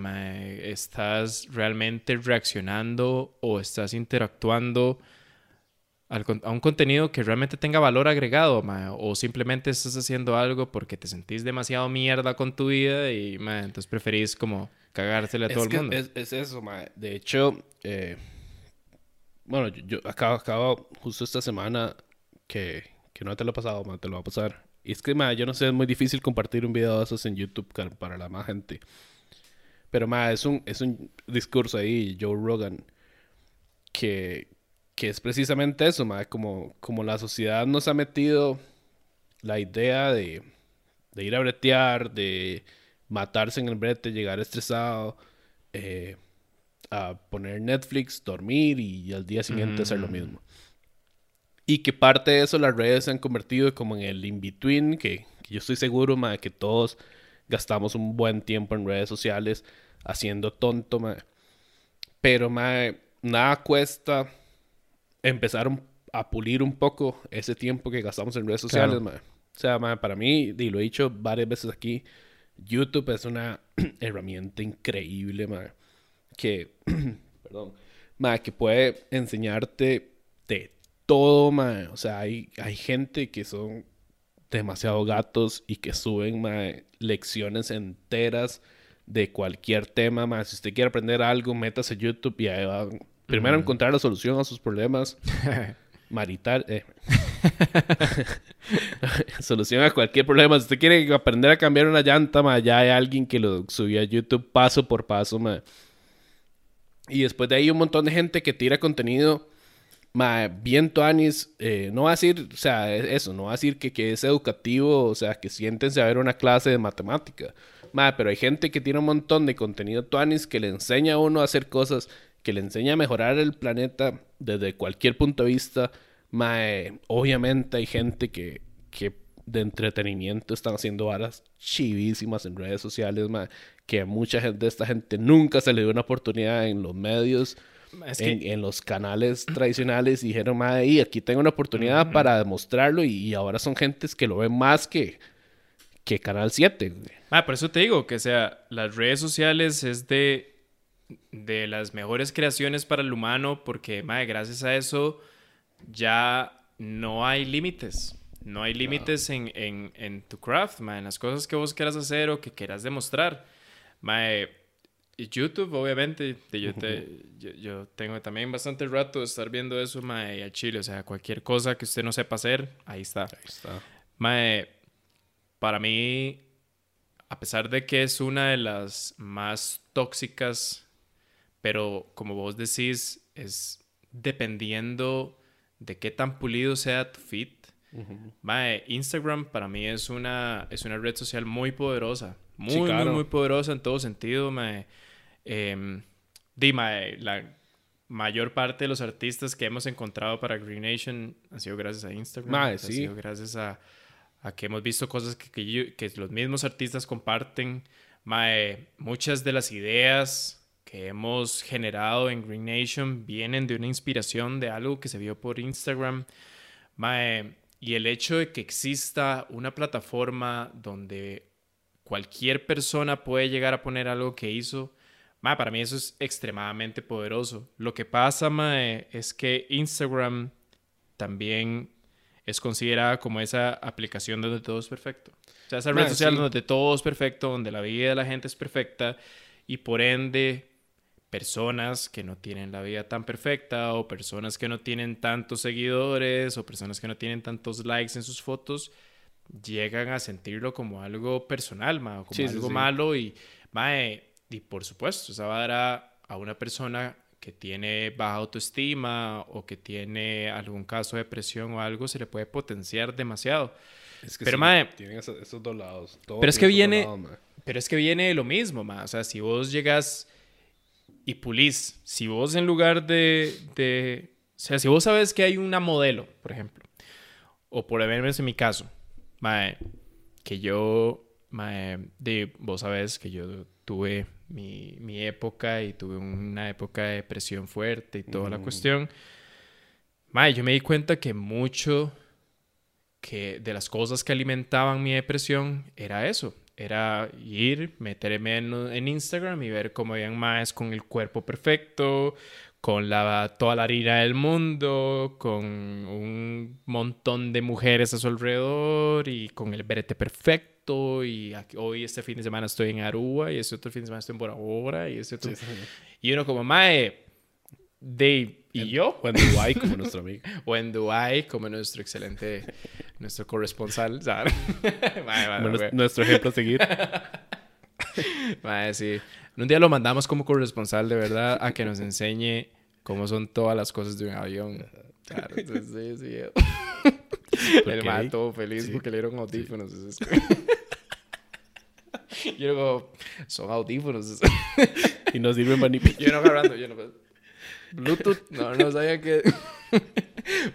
estás realmente reaccionando o estás interactuando a un contenido que realmente tenga valor agregado, o simplemente estás haciendo algo porque te sentís demasiado mierda con tu vida y entonces preferís como cagársele a todo el mundo. Es, eso, de hecho, eh, bueno, yo, acabo, acabo justo esta semana que, que no te lo he pasado, te lo va a pasar y es que, ma, yo no sé, es muy difícil compartir un video de esos en YouTube para la más gente. Pero, ma, es un, es un discurso ahí, Joe Rogan, que, que es precisamente eso, mae, como, como la sociedad nos ha metido la idea de, de ir a bretear, de matarse en el brete, llegar estresado, eh, a poner Netflix, dormir y al día siguiente hacer lo mismo. Y que parte de eso las redes se han convertido como en el in-between, que, que, yo estoy seguro, mae, que todos gastamos un buen tiempo en redes sociales haciendo tonto, mae. Pero, mae, nada cuesta empezar a pulir un poco ese tiempo que gastamos en redes sociales, mae. O sea, mae, para mí, y lo he dicho varias veces aquí, YouTube es una herramienta increíble, mae. Que, perdón, mae, que puede enseñarte de todo, mae. O sea, hay, hay gente que son demasiado gatos y que suben mae, lecciones enteras de cualquier tema, más. Si usted quiere aprender algo, métase a YouTube y ahí va. Primero encontrar la solución a sus problemas. marital. Eh. solución a cualquier problema. Si usted quiere aprender a cambiar una llanta, ma, ya hay alguien que lo subió a YouTube paso por paso, ma. Y después de ahí un montón de gente que tira contenido, ma, bien tuanis. Eh, no va a decir, o sea, e-, eso, no va a decir que, es educativo, o sea, que siéntense a ver una clase de matemática pero hay gente que tiene un montón de contenido tuanis que le enseña a uno a hacer cosas, que le enseña a mejorar el planeta desde cualquier punto de vista. Mae, obviamente hay gente que, que de entretenimiento están haciendo varas chivísimas en redes sociales, mae, que a mucha gente de esta gente nunca se le dio una oportunidad en los medios. en, los canales tradicionales y dijeron, madre, y aquí tengo una oportunidad para demostrarlo y, y, ahora son gentes que lo ven más que, que Canal 7. Ah, por eso te digo que, sea, las redes sociales es de, de las mejores creaciones para el humano porque, madre, gracias a eso ya no hay límites. No hay límites en, en, en, tu craft, en las cosas que vos quieras hacer o que quieras demostrar. Mae, YouTube, obviamente, yo, te, yo, tengo también bastante rato de estar viendo eso, mae, a Chile. O sea, cualquier cosa que usted no sepa hacer, ahí está. Ahí está. Mae, para mí, a pesar de que es una de las más tóxicas, pero como vos decís, es dependiendo de qué tan pulido sea tu feed. Instagram para mí es una, es una red social muy poderosa. Muy, muy, muy poderosa en todo sentido. Em, la mayor parte de los artistas que hemos encontrado para Green Nation han sido gracias a Instagram. Ha sido gracias a a que hemos visto cosas que, que, los mismos artistas comparten. muchas de las ideas que hemos generado en Green Nation vienen de una inspiración de algo que se vio por Instagram. y el hecho de que exista una plataforma donde cualquier persona puede llegar a poner algo que hizo, para mí eso es extremadamente poderoso. Lo que pasa es que Instagram también es considerada como esa aplicación donde todo es perfecto. O sea, esa red social donde todo es perfecto, donde la vida de la gente es perfecta y por ende personas que no tienen la vida tan perfecta o personas que no tienen tantos seguidores o personas que no tienen tantos likes en sus fotos llegan a sentirlo como algo personal, ma, como algo malo y, mae, y por supuesto, esa va a dar a una persona que tiene baja autoestima o que tiene algún caso de depresión o algo, se le puede potenciar demasiado. Es que pero, mae, tienen esos, dos lados. pero es que viene, pero es que viene lo mismo, mae. O sea, si vos llegas y pulís, si vos en lugar de, de, o sea, si vos sabes que hay una modelo, por ejemplo, o por menos en mi caso, mae, que yo, mae, de, vos sabes que yo tuve mi, mi, época y tuve una época de depresión fuerte y toda la cuestión. Mae, yo me di cuenta que mucho que de las cosas que alimentaban mi depresión era eso. Era ir, meterme en, en Instagram y ver cómo habían más con el cuerpo perfecto, con la, toda la harina del mundo, con un montón de mujeres a su alrededor y con el brete perfecto y hoy este fin de semana estoy en Aruba y este otro fin de semana estoy en Bora Bora y este otro... Y uno como, mae, Dave y yo. O en Dubái como nuestro amigo. o en Dubái como nuestro excelente, nuestro corresponsal, ¿sabes? nuestro ejemplo a seguir. mae, sí. Un día lo mandamos como corresponsal, de verdad, a que nos enseñe cómo son todas las cosas de un avión. Claro, sí, sí. El mae todo feliz porque le dieron audífonos. Yo digo, son audífonos. y no sirven para ni Yo no agarrando, yo no. Bluetooth, no, no sabía que.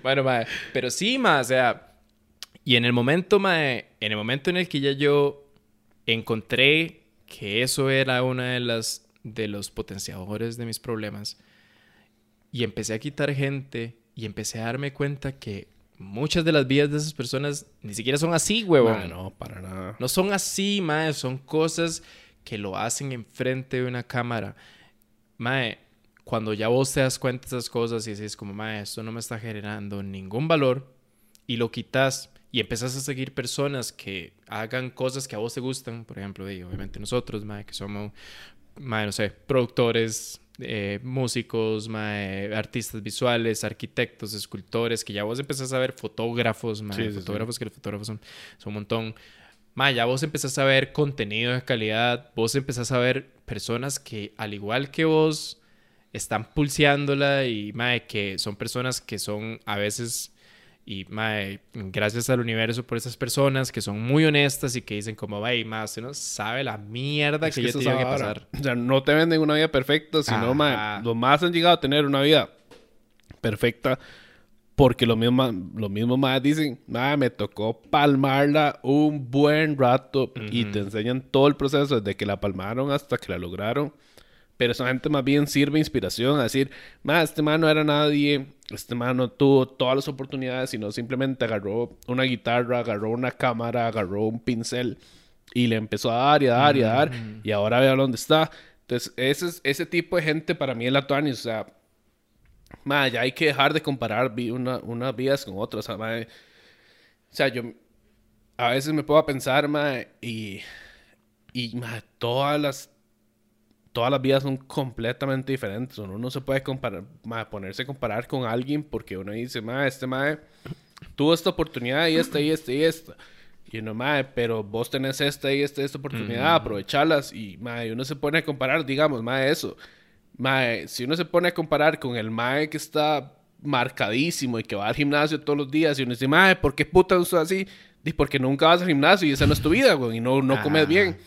bueno, mae, pero sí, mae, o sea. Y en el momento, mae, en el momento en el que ya yo encontré que eso era una de las de los potenciadores de mis problemas y empecé a quitar gente y empecé a darme cuenta que muchas de las vidas de esas personas ni siquiera son así, huevón. no, para nada. No son así, mae, son cosas que lo hacen enfrente de una cámara. Mae, cuando ya vos te das cuenta de esas cosas y dices como, mae, esto no me está generando ningún valor y lo quitas y empezás a seguir personas que hagan cosas que a vos te gustan, por ejemplo, obviamente nosotros, mae, que somos, mae, no sé, productores, eh, músicos, artistas visuales, arquitectos, escultores, que ya vos empezás a ver fotógrafos, fotógrafos que los fotógrafos son, son un montón. Ma, ya vos empezás a ver contenido de calidad, vos empezás a ver personas que al igual que vos están pulseándola y ma, que son personas que son a veces y mae, gracias al universo por esas personas que son muy honestas y que dicen como, vaya, más, no sabe la mierda que, yo te que pasar. O sea, no te venden una vida perfecta, sino, mae, los más han llegado a tener una vida perfecta porque lo mismo, lo mismo más dicen, mae, me tocó palmarla un buen rato y te enseñan todo el proceso desde que la palmaron hasta que la lograron. Pero esa gente más bien sirve inspiración a decir, más este man no era nadie, este man no tuvo todas las oportunidades, sino simplemente agarró una guitarra, agarró una cámara, agarró un pincel y le empezó a dar y a dar y a dar y ahora vea dónde está. Entonces, ese, ese tipo de gente para mí es la Tuanis, o sea, ma, ya hay que dejar de comparar una, unas vidas con otras, o sea, yo a veces me puedo pensar, ma, y, y ma, todas las todas las vidas son completamente diferentes. Uno no se puede comparar, ponerse a comparar con alguien porque uno dice, ma, este mae tuvo esta oportunidad y esta y esta y esta. Y uno, mae, pero vos tenés esta y esta, esta oportunidad, aprovecharlas. Y, mae, uno se pone a comparar, digamos, mae, eso. Mae, si uno se pone a comparar con el mae que está marcadísimo y que va al gimnasio todos los días y uno dice, mae, ¿por qué puta usas así? Dice, porque nunca vas al gimnasio y esa no es tu vida, güey, y no, no comes bien.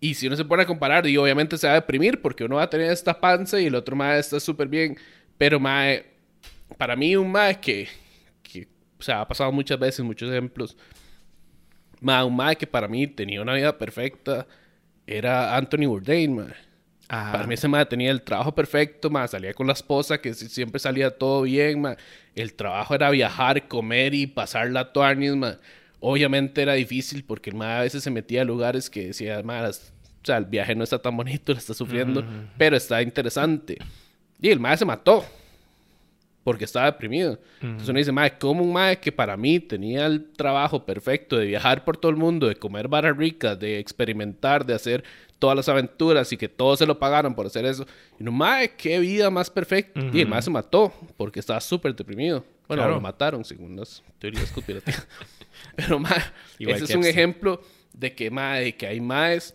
Y si uno se pone a comparar, y obviamente se va a deprimir porque uno va a tener esta panza y el otro mae está súper bien. Pero mae, para mí un mae que, que, o sea, ha pasado muchas veces, muchos ejemplos. Mae, un mae que para mí tenía una vida perfecta era Anthony Bourdain, mae. Para mí ese mae tenía el trabajo perfecto, mae. Salía con la esposa, que siempre salía todo bien, mae. El trabajo era viajar, comer y pasar la tuarnis, mae. Obviamente era difícil porque el mae a veces se metía a lugares que decía, mae, o sea, el viaje no está tan bonito, lo está sufriendo, pero está interesante. Y el mae se mató porque estaba deprimido. Entonces uno dice, mae, como un mae que para mí tenía el trabajo perfecto de viajar por todo el mundo, de comer barras ricas, de experimentar, de hacer todas las aventuras y que todos se lo pagaron por hacer eso. Y no, mae, qué vida más perfecta. Y el mae se mató porque estaba súper deprimido. Bueno, lo mataron según las teorías conspirativas. Pero, mae, ese es un ejemplo de que, mae, que hay maes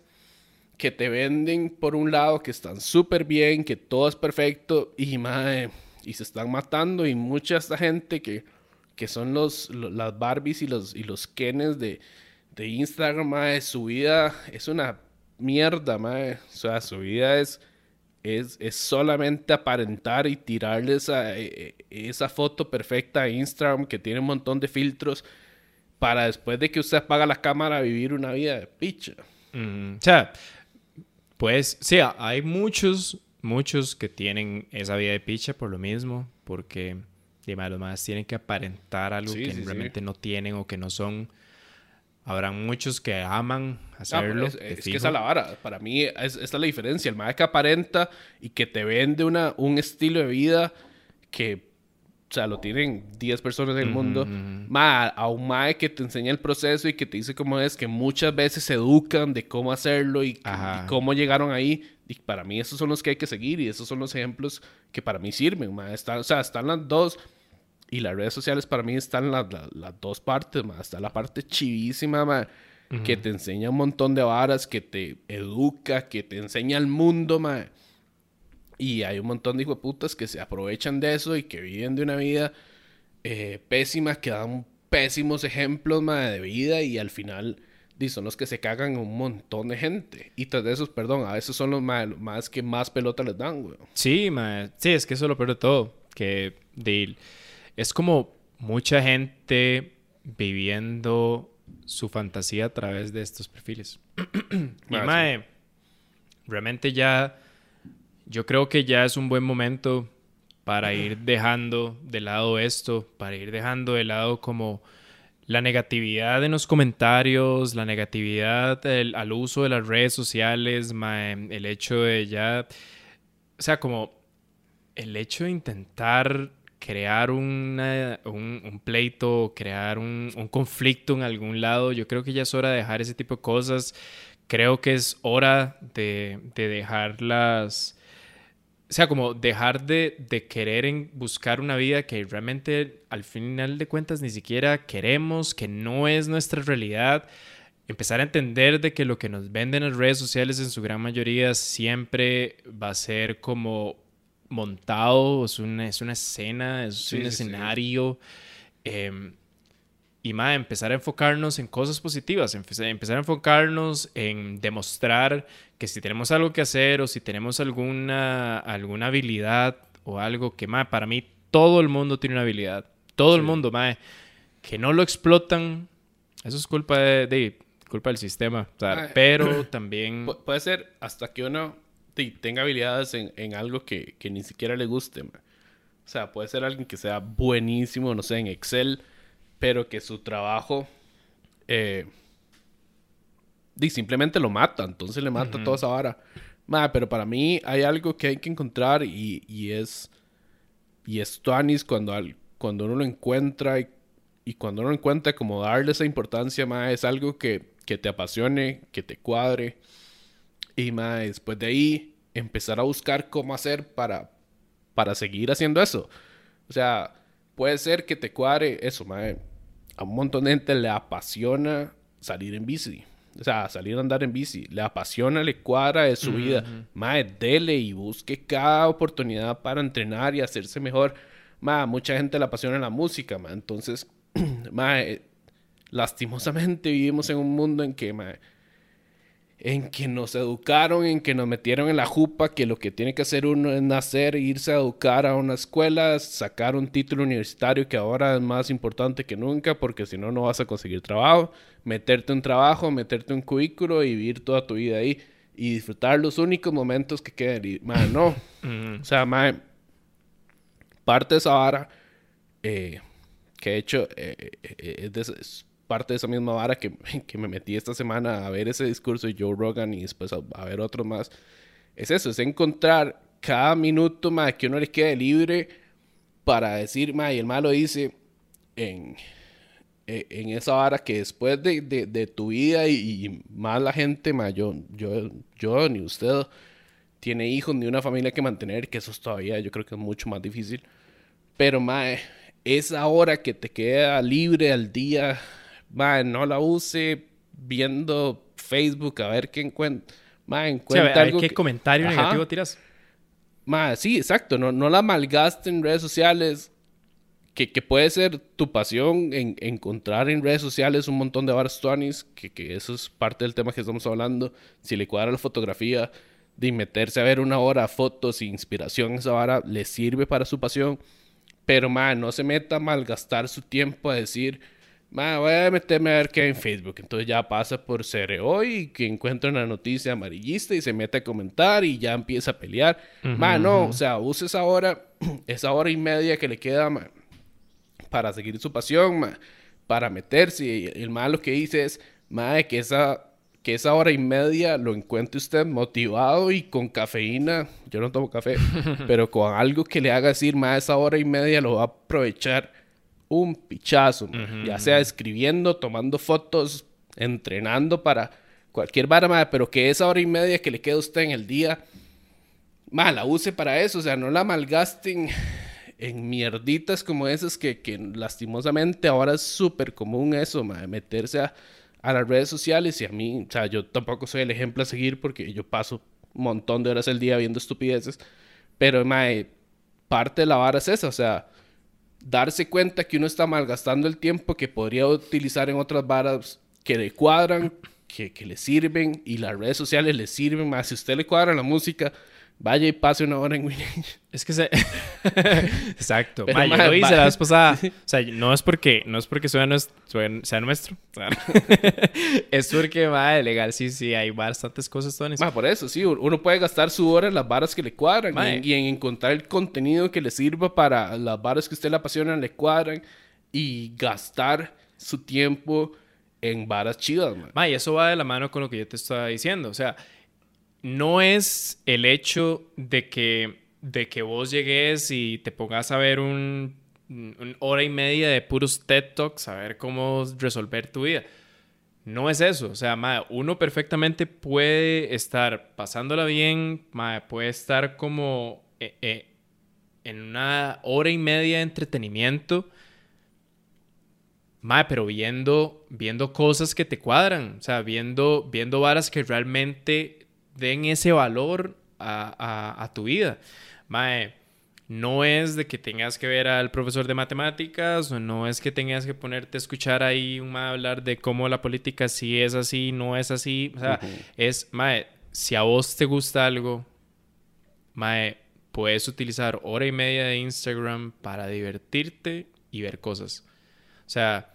que te venden por un lado que están súper bien, que todo es perfecto y, mae, y se están matando y mucha esta gente que, que son los, las Barbies y los, y los Kenes de, de Instagram, mae, su vida es una mierda, mae. O sea, su vida es es, solamente aparentar y tirarle esa, e, e, esa foto perfecta a Instagram que tiene un montón de filtros para después de que usted apaga la cámara vivir una vida de picha. o sea, pues sí, hay muchos, muchos que tienen esa vida de picha por lo mismo, porque los más tienen que aparentar algo que realmente no tienen o que no son. Habrá muchos que aman hacerlo. es, que esa es la vara. Para mí, es, esta es la diferencia. El mae que aparenta y que te vende una, un estilo de vida que, o sea, lo tienen 10 personas en el mundo. a un mae que te enseña el proceso y que te dice cómo es, que muchas veces se educan de cómo hacerlo y, cómo llegaron ahí. Y para mí, esos son los que hay que seguir y esos son los ejemplos que para mí sirven. Mae. o sea, están las dos y las redes sociales para mí están las, las, dos partes, más Está la parte chivísima, que te enseña un montón de varas, que te educa, que te enseña el mundo, ma. Y hay un montón de putas que se aprovechan de eso y que viven de una vida eh, pésima, que dan pésimos ejemplos de vida y al final son los que se cagan un montón de gente. Y tras de esos, perdón, a veces son los más, que más pelota les dan, güey. Sí, sí, es que eso lo peor de todo. Que es como mucha gente viviendo su fantasía a través de estos perfiles. y, mae, realmente ya, yo creo que ya es un buen momento para ir dejando de lado esto, para ir dejando de lado como la negatividad en los comentarios, la negatividad al uso de las redes sociales, el hecho de ya, o sea, como el hecho de intentar crear un, un, pleito, crear un, conflicto en algún lado, yo creo que ya es hora de dejar ese tipo de cosas. Creo que es hora de, de dejarlas o sea, como dejar de, querer en buscar una vida que realmente al final de cuentas ni siquiera queremos, que no es nuestra realidad. Empezar a entender de que lo que nos venden en las redes sociales en su gran mayoría siempre va a ser como montado, es una, es una escena, es un escenario. Em, y más, empezar a enfocarnos en cosas positivas, empezar a enfocarnos en demostrar que si tenemos algo que hacer o si tenemos alguna, alguna habilidad o algo que, más para mí todo el mundo tiene una habilidad. Todo el mundo, mae, que no lo explotan, eso es culpa de, culpa del sistema. pero también... puede ser hasta que uno tenga habilidades en, algo que, ni siquiera le guste. O sea, puede ser alguien que sea buenísimo, no sé, en Excel, pero que su trabajo... Eh, y simplemente lo mata, entonces le mata toda esa vara. pero para mí hay algo que hay que encontrar y, y es y es Tuanis cuando, cuando uno lo encuentra y, y, cuando uno lo encuentra como darle esa importancia, ma, es algo que, que, te apasione, que te cuadre y ma, después de ahí empezar a buscar cómo hacer para, para seguir haciendo eso. O sea, puede ser que te cuadre eso, ma, a un montón de gente le apasiona salir en bici. O sea, salir a andar en bici, le apasiona, le cuadra de su vida, mae, dele y busque cada oportunidad para entrenar y hacerse mejor. Mae, mucha gente le apasiona la música, mae, entonces, mae, lastimosamente vivimos en un mundo en que, mae, en que nos educaron, en que nos metieron en la jupa, que lo que tiene que hacer uno es nacer, irse a educar a una escuela, sacar un título universitario que ahora es más importante que nunca, porque si no, no vas a conseguir trabajo, meterte un trabajo, meterte un cubículo y vivir toda tu vida ahí y disfrutar los únicos momentos que queden. Y, no. O sea, parte de esa vara, eh, que de hecho eh, eh, es, de, parte de esa misma vara que, que, me metí esta semana a ver ese discurso de Joe Rogan y después a, ver otro más. Es eso, es encontrar cada minuto más que uno le quede libre para decir, ma, y el malo dice en, e, en esa vara que después de, de, tu vida y, más la gente, ma, yo, yo, yo ni usted tiene hijos ni una familia que mantener, que eso es todavía yo creo que es mucho más difícil. Pero, ma, esa hora que te queda libre al día no la use viendo Facebook a ver qué encuentra. encuentra ¿Qué comentario negativo tiras? sí, exacto. No, no la malgaste en redes sociales. Que, que, puede ser tu pasión en encontrar en redes sociales un montón de bars que, que eso es parte del tema que estamos hablando. Si le cuadra la fotografía, de meterse a ver una hora fotos e inspiración, esa vara le sirve para su pasión. Pero, man, no se meta a malgastar su tiempo a decir voy a meterme a ver qué hay en Facebook. Entonces ya pasa por Cereo y que encuentra una noticia amarillista y se mete a comentar y ya empieza a pelear. no, o sea, use esa hora, esa hora y media que le queda para seguir su pasión, para meterse. Y el malo que dice es, ma, que esa, que esa hora y media lo encuentre usted motivado y con cafeína. Yo no tomo café, pero con algo que le haga decir, ma, esa hora y media lo va a aprovechar un pichazo, ya sea escribiendo, tomando fotos, entrenando para cualquier vara, pero que esa hora y media que le queda a usted en el día, ma, la use para eso, o sea, no la malgasten en mierditas como esas que, que lastimosamente ahora es súper común eso, meterse a, a, las redes sociales. Y a mí, o sea, yo tampoco soy el ejemplo a seguir porque yo paso un montón de horas al día viendo estupideces, Pero, mae, parte de la vara es esa, o sea, darse cuenta que uno está malgastando el tiempo que podría utilizar en otras varas que le cuadran, que, que le sirven y las redes sociales le sirven más. Si usted le cuadra la música, vaya y pase una hora en Winnie. Es que se... Exacto. Pero, Ma, yo lo hice va- la vez pasada. O sea, no es porque, no es porque sea, nuestro, sea nuestro. Es porque, ma, legal, sí, sí, hay bastantes cosas, Tony. Ma, por eso, sí, uno puede gastar su hora en las varas que le cuadran Ma, y, en, y en encontrar el contenido que le sirva para las varas que a usted le apasionan, le cuadran y gastar su tiempo en varas chidas, man. Ma, y eso va de la mano con lo que yo te estaba diciendo. O sea, no es el hecho de que, de que vos llegues y te pongas a ver un, un hora y media de puros TED Talks, a ver cómo resolver tu vida. No es eso. O sea, ma, uno perfectamente puede estar pasándola bien, ma, puede estar como eh, eh, en una hora y media de entretenimiento. Mae, pero viendo, viendo cosas que te cuadran, o sea, viendo, viendo varas que realmente den ese valor a, a- a tu vida. Mae, no es de que tengas que ver al profesor de matemáticas o no es que tengas que ponerte a escuchar ahí un mae hablar de cómo la política sí es así, no es así. O sea, es, mae, si a vos te gusta algo, mae, puedes utilizar hora y media de Instagram para divertirte y ver cosas. O sea,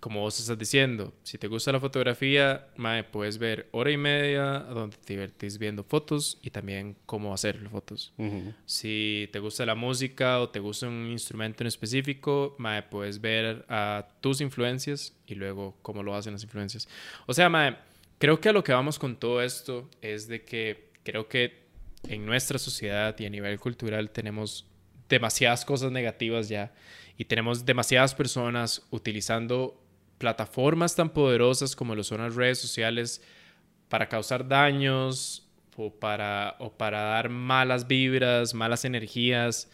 como vos estás diciendo, si te gusta la fotografía, mae, puedes ver hora y media donde te divertís viendo fotos y también cómo hacer fotos. Si te gusta la música o te gusta un instrumento en específico, mae, puedes ver a tus influencias y luego cómo lo hacen las influencias. O sea, mae, creo que a lo que vamos con todo esto es de que creo que en nuestra sociedad y a nivel cultural tenemos demasiadas cosas negativas ya y tenemos demasiadas personas utilizando plataformas tan poderosas como lo son las redes sociales para causar daños o para, o para dar malas vibras, malas energías.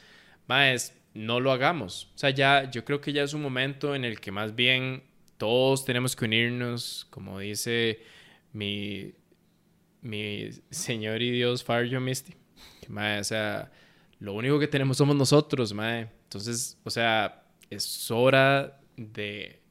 Más, no lo hagamos. O sea, ya yo creo que ya es un momento en el que más bien todos tenemos que unirnos, como dice mi, mi señor y Dios Farjo Misty. Que, mae, o sea, lo único que tenemos somos nosotros, mae. Entonces, o sea, es hora de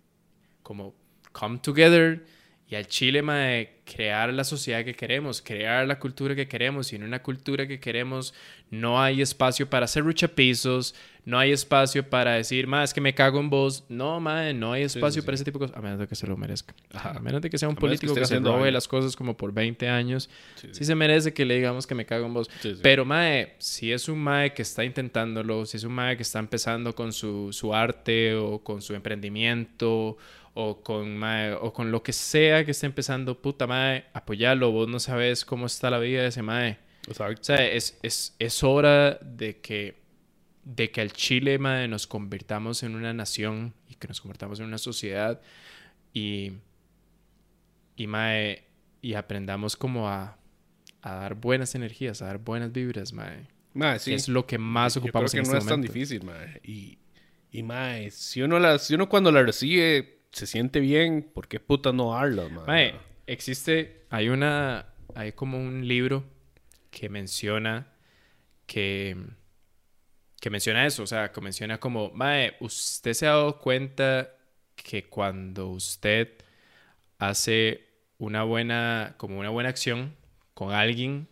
como come together y al Chile, mae, crear la sociedad que queremos, crear la cultura que queremos. Y en una cultura que queremos no hay espacio para hacer ruchapisos, no hay espacio para decir, mae, es que me cago en vos. No, mae, no hay espacio sí, para ese tipo de cosas, a menos de que se lo merezca. Ajá. A menos de que sea un A que político esté que, se robe daño. las cosas como por 20 años. Sí, Sí se merece que le digamos que me cago en vos. Sí, sí. Pero, mae, si es un mae que está intentándolo, si es un mae que está empezando con su, su arte o con su emprendimiento o con, mae, o con lo que sea que esté empezando, puta mae, apoyalo. Vos no sabes cómo está la vida de ese mae. Exacto. O sea, es, es, es hora de que, de que al Chile, mae, nos convirtamos en una nación y que nos convirtamos en una sociedad y, y, mae, y aprendamos como a, a dar buenas energías, a dar buenas vibras, mae. Mae, sí. es lo que más Yo creo ocupamos que en no este es tan momento. difícil, mae. Y, y mae, si uno, la, si uno cuando la recibe se siente bien, ¿por qué puta no darla, mae? Mae, existe, hay una, hay como un libro que menciona que, que menciona eso, o sea, que menciona como, mae, usted se ha dado cuenta que cuando usted hace una buena, como una buena acción con alguien,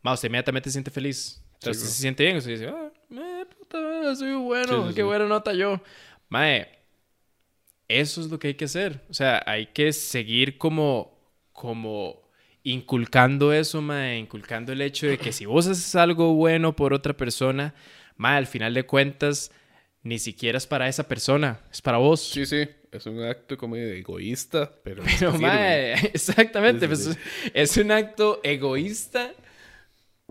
mae, usted inmediatamente se siente feliz. Entonces claro. se siente bien, usted dice, ah, mae, puta, soy bueno, Sí, sí, qué sí. buena nota yo. Mae, eso es lo que hay que hacer. O sea, hay que seguir como, como inculcando eso, mae, inculcando el hecho de que si vos haces algo bueno por otra persona, mae, al final de cuentas, ni siquiera es para esa persona, es para vos. Sí, sí. Es un acto como de egoísta, pero... Pero, mae, exactamente, pues, es un acto egoísta,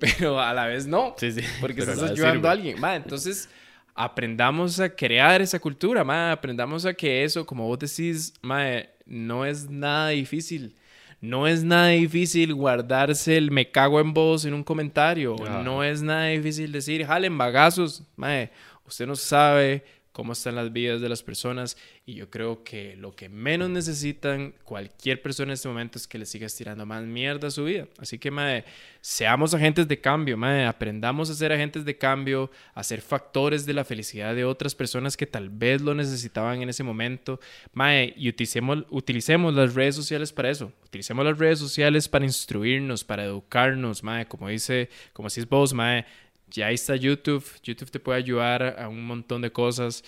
pero a la vez no. Sí, sí. Porque Pero estás ayudando sirve. a alguien. Ma, entonces, aprendamos a crear esa cultura, ma. Aprendamos a que eso, como vos decís, ma, no es nada difícil. No es nada difícil guardarse el me cago en vos en un comentario. No es nada difícil decir, jalen bagazos. Ma, usted no sabe cómo están las vidas de las personas y yo creo que lo que menos necesitan cualquier persona en este momento es que le sigas tirando más mierda a su vida. Así que, mae, seamos agentes de cambio, mae, aprendamos a ser agentes de cambio, a ser factores de la felicidad de otras personas que tal vez lo necesitaban en ese momento, mae, y utilicemos, utilicemos las redes sociales para eso. Utilicemos las redes sociales para instruirnos, para educarnos, mae, como dice, como decís vos, mae, ya está YouTube. YouTube te puede ayudar a un montón de cosas.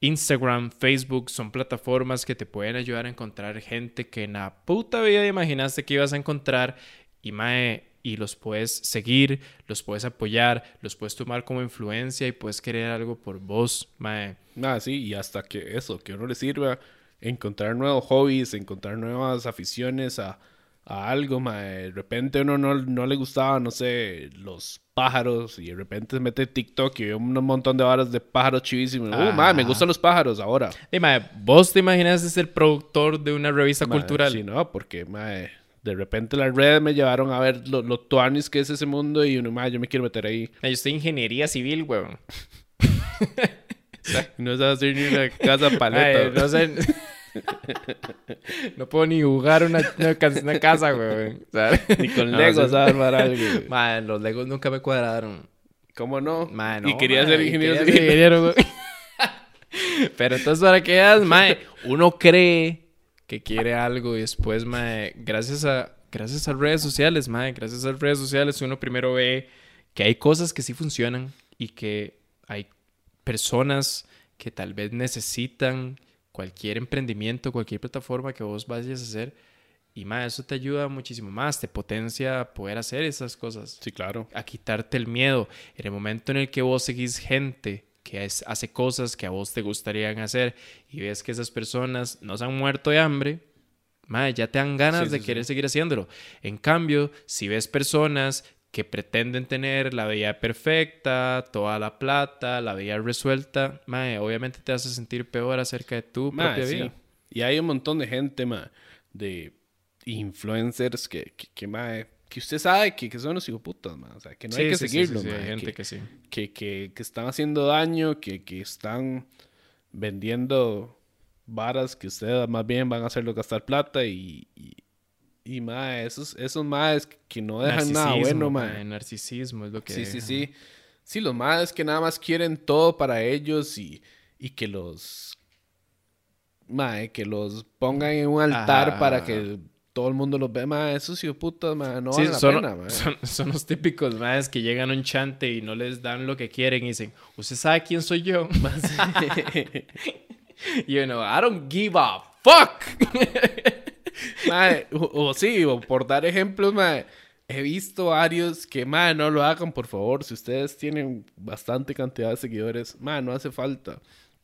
Instagram, Facebook son plataformas que te pueden ayudar a encontrar gente que en la puta vida imaginaste que ibas a encontrar y mae, y los puedes seguir, los puedes apoyar, los puedes tomar como influencia y puedes querer algo por vos, mae. Ah, sí, y hasta que eso, que uno le sirva encontrar nuevos hobbies, encontrar nuevas aficiones a, a algo, mae. De repente uno no, no le gustaba, no sé, los pájaros y de repente se mete TikTok y ve un montón de horas de pájaros chivísimos. Uh, mae, me gustan los pájaros ahora. Y ¿vos te imaginas ser productor de una revista cultural? Sí, no, porque, mae, de repente las redes me llevaron a ver lo, lo tuanis que es ese mundo y uno, mae, yo me quiero meter ahí. Yo estoy en ingeniería civil, weón. No sabes hacer ni una casa paleta. Ay, no sé. no puedo ni jugar una, una, ca- una casa, güey. ¿sabes? Ni con No, Lego sí. sabes armar algo. güey. Man, los Legos nunca me cuadraron. ¿Cómo no? Man, no, y quería man, ser ingeniero quería civil. ser ingeniero, güey. Pero entonces, ¿para qué das, mae? Uno cree que quiere algo y después, mae, gracias a, gracias a redes sociales, mae, gracias a redes sociales, uno primero ve que hay cosas que sí funcionan y que hay personas que tal vez necesitan cualquier emprendimiento, cualquier plataforma que vos vayas a hacer. Y más, eso te ayuda muchísimo más, te potencia a poder hacer esas cosas Sí, claro. a quitarte el miedo. En el momento en el que vos seguís gente que es- hace cosas que a vos te gustarían hacer y ves que esas personas no se han muerto de hambre, madre, ya te dan ganas Sí, de sí, querer seguir haciéndolo. En cambio, si ves personas que pretenden tener la vida perfecta, toda la plata, la vida resuelta, madre, obviamente te a sentir peor acerca de tu Ma, propia sí. vida. Y hay un montón de gente, ma, de influencers que, que, que, ma, que usted sabe que, que son los hijoputas, ma. O sea, que no hay Sí, que sí, seguirlos, sí, sí, ma, hay gente que, que sí. que, que, que están haciendo daño, que, que están vendiendo varas que ustedes más bien van a hacerlo gastar plata y... y y ma, esos, esos maes que no dejan nada bueno, ma. mae, Narcisismo es lo que Sí, sí, deja. sí. Sí, los madres que nada más quieren todo para ellos y, y que los. Mae, que los pongan en un altar Ajá. para que todo el mundo los vea. Mae, esos hijos putas, mae, no Sí, vale la son, pena, mae. son, son los típicos más que llegan a un chante y no les dan lo que quieren y dicen, ¿usted sabe quién soy yo? y uno, I don't give a fuck. Mae, o, o sí, o por dar ejemplos, mae. He visto varios que, mae, no lo hagan, por favor. Si ustedes tienen bastante cantidad de seguidores, mae, no hace falta.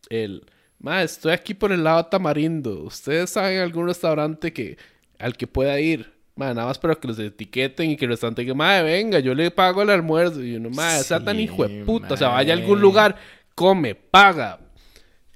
El, mae, estoy aquí por el lado Tamarindo. ¿Ustedes saben algún restaurante que, al que pueda ir? Mae, nada más para que los etiqueten y que el restaurante diga, mae, venga, yo le pago el almuerzo. Y uno, mae, sea tan Sí, hijo de puta. O sea, vaya a algún lugar, come, paga.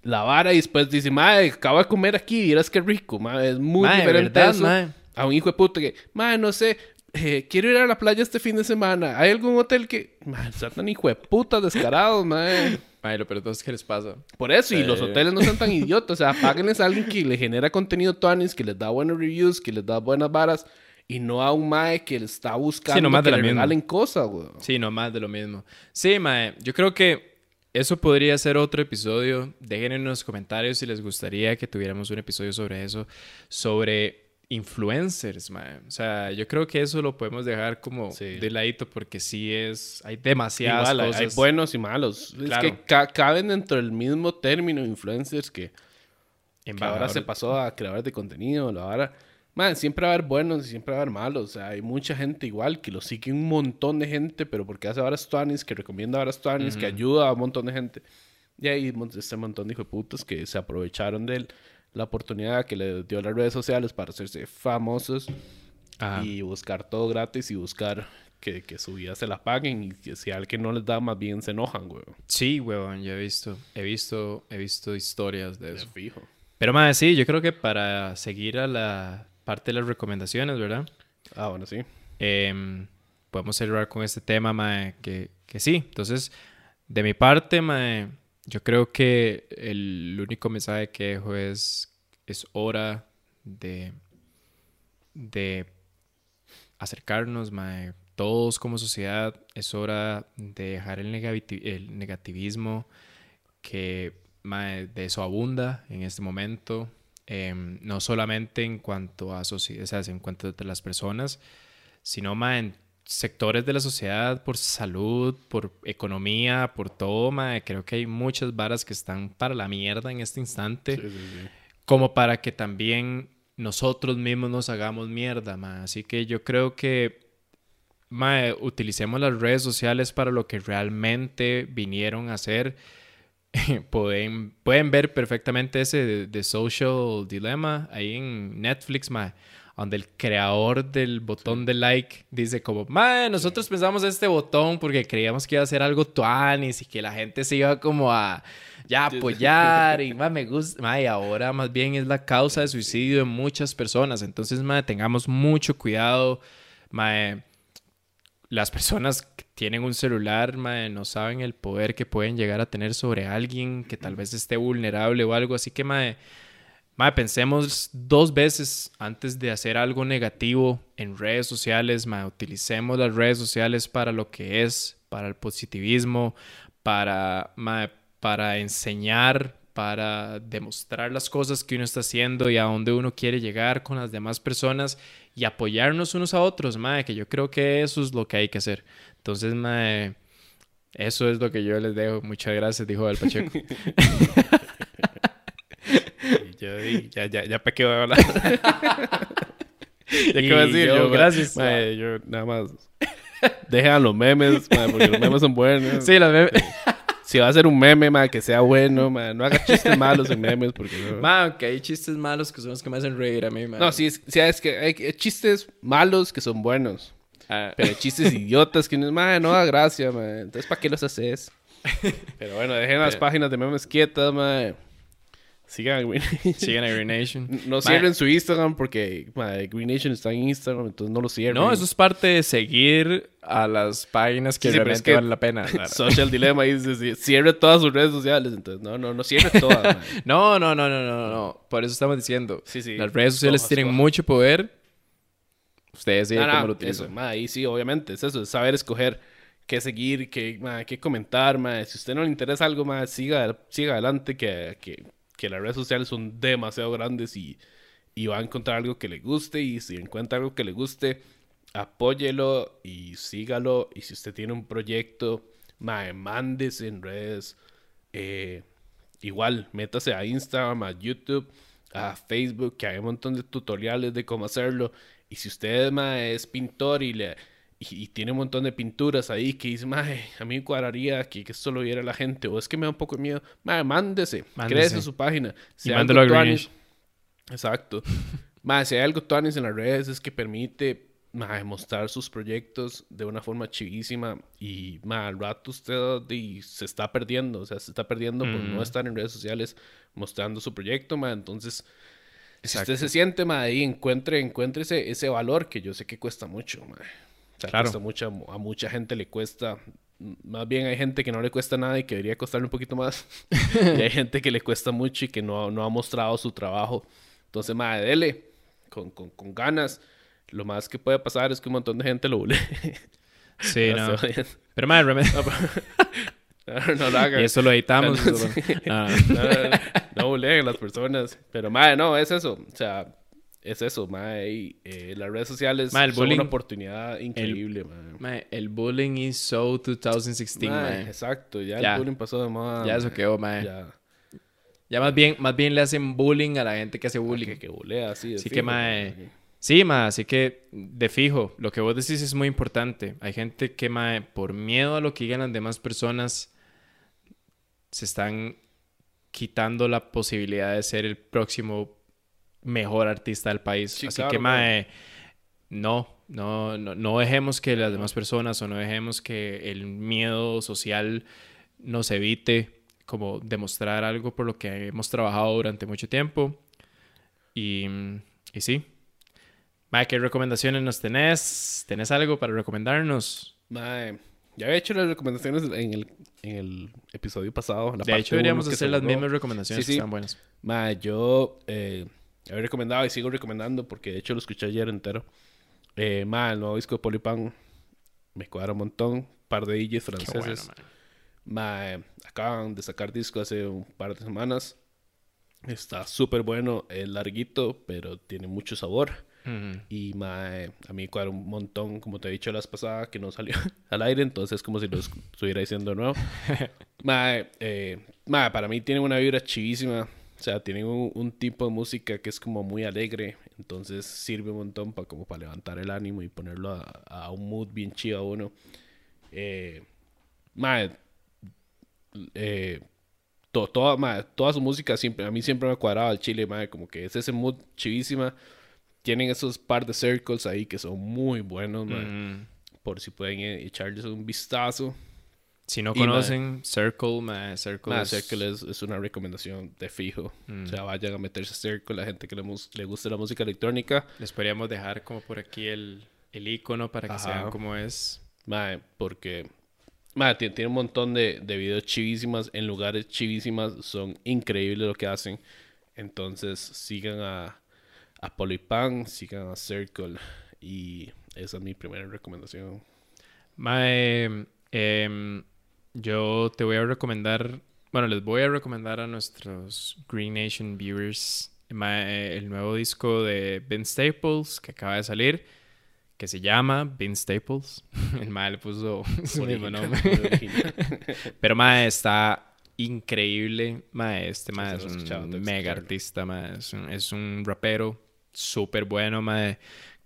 La vara y después dice, mae, acabo de comer aquí, vieras qué rico, mae. Es muy Mae, diferente ¿verdad, eso mae? a un hijo de puta que, mae, no sé, eh, quiero ir a la playa este fin de semana. ¿Hay algún hotel que, mae, sean tan hijo de puta descarados, mae? Ay, lo peor de todo es que les pasa. Por eso, y los Sí. hoteles no sean tan idiotas. O sea, páguenles a alguien que le genera contenido tuanis, que les da buenos reviews, que les da buenas varas, y no a un mae que le está buscando Sí, nomás que de le regalen cosas, güey. Sí, no más de lo mismo. Sí, mae, yo creo que eso podría ser otro episodio. Dejen en los comentarios si les gustaría que tuviéramos un episodio sobre eso, sobre influencers, mae. O sea, yo creo que eso lo podemos dejar como Sí. de ladito porque sí es, hay demasiadas Igual, cosas. hay buenos y malos. Claro. Es que ca- caben dentro del mismo término influencers que, que ahora se pasó a creadores de contenido. La vara. Man, siempre va a haber buenos y siempre va a haber malos. O sea, hay mucha gente igual que lo sigue un montón de gente, pero porque hace varas tuanis, que recomienda varas tuanis, que ayuda a un montón de gente. Y mon- este montón de hijos de putas que se aprovecharon de él, la oportunidad que le dio las redes sociales para hacerse famosos Ajá. y buscar todo gratis y buscar que, que su vida se la paguen y que si a alguien no les da, más bien se enojan, güey. Sí, huevón, yo he visto, he visto, he visto historias de Es eso. fijo. Pero más, sí, yo creo que para seguir a la parte de las recomendaciones, ¿verdad? Ah, bueno, sí. Em, podemos cerrar con este tema, mae, que, que sí. Entonces, de mi parte, mae, yo creo que el único mensaje que dejo es, es hora de, de acercarnos, mae, todos como sociedad, es hora de dejar el, el negativismo que mae, de eso abunda en este momento, em, no solamente en cuanto a o sea, en cuanto a las personas, sino mae, en sectores de la sociedad, por salud, por economía, por todo, mae, creo que hay muchas varas que están para la mierda en este instante, como para que también nosotros mismos nos hagamos mierda, mae. Así que yo creo que mae, utilicemos las redes sociales para lo que realmente vinieron a hacer. pueden, pueden ver perfectamente ese de, Social Dilemma ahí en Netflix, mae donde el creador del botón de like dice como, mae, nosotros pensamos este botón porque creíamos que iba a ser algo tuanis y que la gente se iba como a ya apoyar y mae, me gusta, mae, ahora más bien es la causa de suicidio de muchas personas, entonces, mae, tengamos mucho cuidado, mae, las personas que tienen un celular, no saben el poder que pueden llegar a tener sobre alguien que tal vez esté vulnerable o algo, así que, Mae, pensemos dos veces antes de hacer algo negativo en redes sociales. Mae, utilicemos las redes sociales para lo que es, para el positivismo, para, para enseñar, para demostrar las cosas que uno está haciendo y a dónde uno quiere llegar con las demás personas y apoyarnos unos a otros, mae, que yo creo que eso es lo que hay que hacer. Entonces, mae, eso es lo que yo les dejo. Muchas gracias, dijo el Pacheco. Yo ya, ya, ya pequé de hablar. ya que voy a decir, yo, gracias. yo nada más. Dejen los memes, porque los memes son buenos. Sí, los memes. Si va a ser un meme, ma, que sea bueno, ma, no haga chistes malos en memes, porque no. Ma, aunque hay chistes malos que son los que me hacen reír a mí, ma. No, sí, sí, es que hay chistes malos que son buenos. Ah. Pero hay chistes idiotas que no, ma, no da gracia, ma. Entonces, ¿para qué los haces? Pero bueno, dejen las páginas de memes quietas, ma. Sigan a Green Nation. Sigan a Green Nation. No cierren su Instagram porque Green Nation está en Instagram, entonces no lo cierren. No, eso es parte de seguir a las páginas que realmente valen la pena. Social Dilemma dice, cierre todas sus redes sociales. Entonces, no, no, no cierre todas. no, no, no, no, no, no. Por eso estamos diciendo. Sí, sí. Las redes sociales tienen mucho poder. Ustedes deciden cómo lo utilizan. Eso, ahí sí, obviamente. Es eso, es saber escoger qué seguir, qué, qué comentar, ma. Si a usted no le interesa algo, más siga, siga adelante, que, que que las redes sociales son demasiado grandes y, va a encontrar algo que le guste y si encuentra algo que le guste, apóyelo y sígalo. Y si usted tiene un proyecto, mae, mándese en redes. Eh, igual, métase a Instagram, a YouTube, a Facebook, que hay un montón de tutoriales de cómo hacerlo. Y si usted mae, es pintor y le y, tiene un montón de pinturas ahí que dice, mae, a mí me cuadraría que, que esto lo viera la gente, o es que me da un poco de miedo, mae, mándese, mándese. su página. Si y mándelo a Exacto. mae, si hay algo tuanis en las redes es que permite mae, mostrar sus proyectos de una forma chivísima y mae, al rato usted se está perdiendo, o sea, se está perdiendo por no estar en redes sociales mostrando su proyecto, mae, entonces... Si usted se siente, mae, ahí encuentre, encuentre ese, ese valor que yo sé que cuesta mucho, mae claro. a mucha gente le cuesta. Más bien hay gente que no le cuesta nada y que debería costarle un poquito más. y hay gente que le cuesta mucho y que no, no ha mostrado su trabajo. Entonces, madre, dele con, con, con, ganas. Lo más que puede pasar es que un montón de gente lo bule. sí, no. Pero, madre, no, no, lo hagan. Y eso lo editamos. no, no, no, las personas. Pero, madre, no, es eso. O sea, es eso, mae. Eh, las redes sociales son una oportunidad increíble, el, mae. El bullying is so 2016, mae. Exacto, ya, el bullying pasó de moda. Ya eso quedó, mae. Ya. ya. más bien, más bien le hacen bullying a la gente que hace bullying. Que, que bulea, sí. Así que, mae. Sí, mae, así que de fijo, lo que vos decís es muy importante. Hay gente que, mae, por miedo a lo que digan las demás personas, se están quitando la posibilidad de ser el próximo mejor artista del país. Así que, mae, no, no, no, no dejemos que las demás personas o no dejemos que el miedo social nos evite como demostrar algo por lo que hemos trabajado durante mucho tiempo. Y, y sí. Mae, ¿qué recomendaciones nos tenés? ¿Tenés algo para recomendarnos? Mae, Ya había hecho las recomendaciones en el, en el episodio pasado. La De parte hecho, deberíamos que hacer las mismas recomendaciones Sí, que sí. están buenas. Ma, yo eh, he recomendado y sigo recomendando porque de hecho lo escuché ayer entero. Eh, ma, el nuevo disco de Polipan me cuadra un montón. par de DJs franceses. bueno. Ma, eh, acaban de sacar disco hace un par de semanas. Está súper bueno, es larguito, pero tiene mucho sabor. Ujú. Y ma, eh, a mí cuadra un montón, como te he dicho la vez pasada, que no salió al aire, entonces es como si lo estuviera diciendo de nuevo. ma, eh, ma, para mí tiene una vibra chivísima. O sea, tiene un, un tipo de música que es como muy alegre, entonces sirve un montón para como para levantar el ánimo y ponerlo a, a un mood bien chido a uno. Eh, ma, eh, to- toda, ma, toda su música siempre, a mí siempre me ha cuadrado al chile, ma, como que es ese mood chivísima. Tienen esos par de circles ahí que son muy buenos, ma, Mm. por si pueden eh, echarles un vistazo. Si no Y, ma- conocen Circle, ma, Circle, Ma, es- Circle es, es una recomendación de fijo. Mm. O sea, vayan a meterse a Circle, la gente que le, le guste la música electrónica. les podríamos dejar como por aquí el, el icono para que Ajá. sean cómo es. Mae, porque mae, tiene, tiene un montón de, de videos chivísimas en lugares chivísimas. Son increíbles lo que hacen. Entonces sigan a, a Polypan, sigan a Circle. Y esa es mi primera recomendación. Mae, em, yo te voy a recomendar, bueno, les voy a recomendar a nuestros Green Nation viewers el nuevo disco de Ben Staples que acaba de salir, que se llama Ben Staples. El mae le puso su mismo nombre. Pero mae, está increíble. Mae, este mae es un mega artista, mae. Es un, es un rapero súper bueno, mae.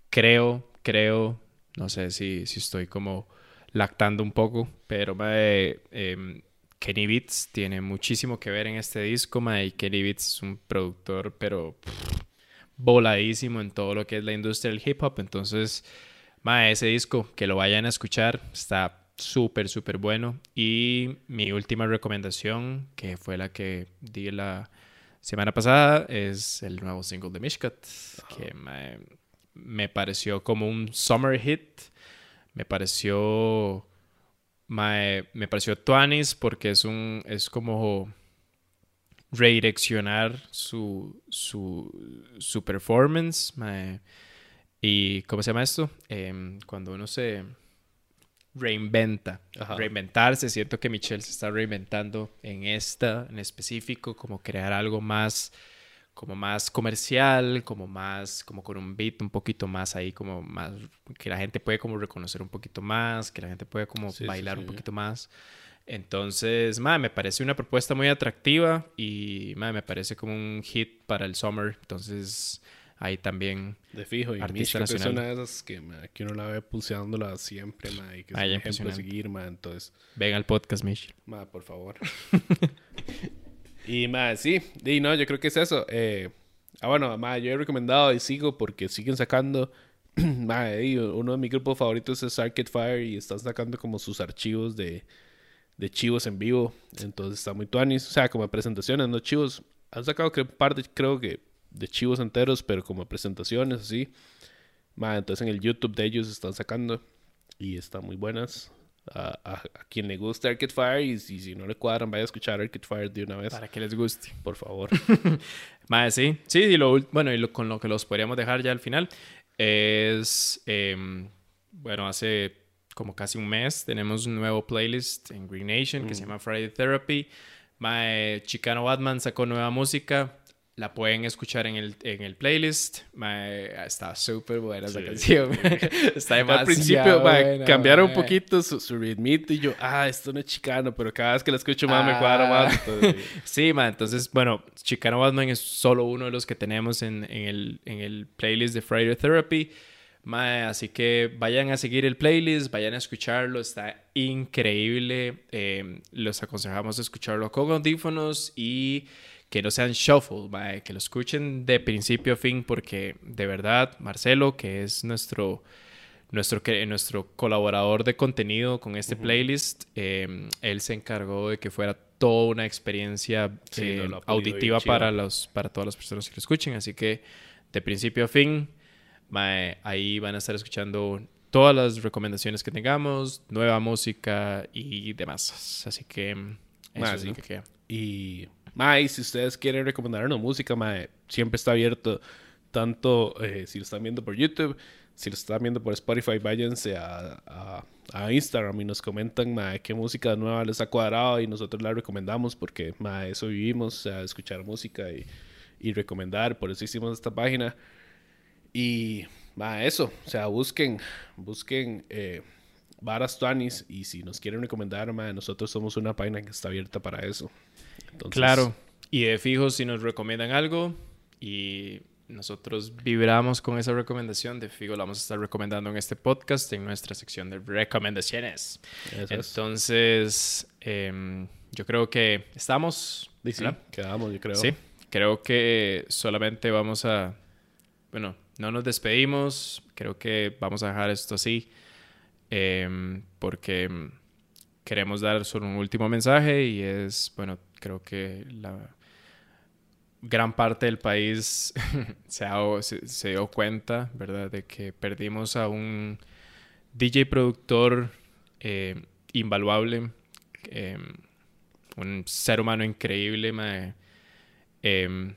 Creo, creo, no sé si, si estoy como lactando un poco, pero mae, em, Kenny Beats tiene muchísimo que ver en este disco, mae. Y Kenny Beats es un productor, pero pff, voladísimo en todo lo que es la industria del hip hop. Entonces, mae, ese disco, que lo vayan a escuchar, está súper, súper bueno. Y mi última recomendación, que fue la que di la semana pasada, es el nuevo single de Mishkat, que mae, me pareció como un summer hit. Me pareció. mae, me pareció Tuanis porque es un. es como redireccionar su, su, su performance. mae. ¿Y cómo se llama esto? Em, cuando uno se reinventa. Ajá. Reinventarse. Siento que Michelle se está reinventando en esta en específico, como crear algo más como más comercial, como más, como con un beat un poquito más ahí, como más, que la gente puede como reconocer un poquito más, que la gente puede como Sí, sí, bailar un sí. poquito más. Entonces, ma, me parece una propuesta muy atractiva y ma, me parece como un hit para el summer. Entonces, ahí también De fijo. Y Artista Mishka es nacional. una de esas que, ma, que uno la ve pulseándola siempre, ma, y que es Ay, un ejemplo a seguir, ma. Entonces, ven al podcast, Mish. Ma, por favor. y ma, sí, y no, yo creo que es eso. Eh, ah, bueno, ma, yo he recomendado y sigo porque siguen sacando. y uno de mis grupos favoritos es Arcade Fire y están sacando como sus archivos de, de chivos en vivo. Entonces está muy tuanis. O sea, como presentaciones, no chivos. Han sacado creo, un de, creo que, de chivos enteros, pero como presentaciones así. Ma, entonces en el YouTube de ellos están sacando y están muy buenas. A, a- a quien le guste Arcade Fire y si, si no le cuadran, vaya a escuchar Arcade Fire de una vez, Para que les guste. por favor. Mae, sí, sí, y lo, bueno, y lo- con lo que los podríamos dejar ya al final es, em, bueno, hace como casi un mes tenemos un nuevo playlist en Green Nation que se llama Friday Therapy. Mae, Chicano Batman sacó nueva música, la pueden escuchar en el, en el playlist. Mae, está súper buena esa Sí. canción. está demasiado Al principio buena, cambiaron un mae. poquito su, su ritmito y yo, ah, esto no es chicano, pero cada vez que la escucho más me Ah. cuadra más. entonces, Sí, ma, entonces, bueno, Chicano Batman es solo uno de los que tenemos en, en el, en el playlist de Friday Therapy. Ma, así que vayan a seguir el playlist, vayan a escucharlo, está increíble. Eh, los aconsejamos escucharlo con audífonos y que no sean shuffle, ma, que lo escuchen de principio a fin, porque de verdad, Marcelo, que es nuestro nuestro, nuestro colaborador de contenido con este playlist, eh, él se encargó de que fuera toda una experiencia Sí, eh, ha pulido auditiva para, los, para todas las personas que lo escuchen. Así que de principio a fin, mae, ahí van a estar escuchando todas las recomendaciones que tengamos, nueva música y demás. Así que eso Ma, es lo que queda. Y, mae, si ustedes quieren recomendarnos música, mae, siempre está abierto. Tanto eh, si lo están viendo por YouTube, si lo están viendo por Spotify, váyanse a, a, a Instagram y nos comentan, mae, qué música nueva les ha cuadrado y nosotros la recomendamos porque, mae, eso vivimos, sea, escuchar música y, y recomendar. Por eso hicimos esta página. Y, mae, eso, o sea, busquen, busquen eh, varas tuanis y si nos quieren recomendar, mae, nosotros somos una página que está abierta para eso. Entonces, Claro. Y de fijo, si nos recomiendan algo y nosotros vibramos con esa recomendación, de fijo la vamos a estar recomendando en este podcast, en nuestra sección de recomendaciones. eso es. Entonces, em, yo creo que estamos. Sí, ¿verdad? quedamos, yo creo. Sí, creo que solamente vamos a, bueno, no nos despedimos, creo que vamos a dejar esto así, em, porque em, queremos dar solo un último mensaje y es, bueno, creo que la gran parte del país se, ha- se, se dio cuenta, ¿verdad?, de que perdimos a un DJ productor eh, invaluable, em, un ser humano increíble, mae. Em,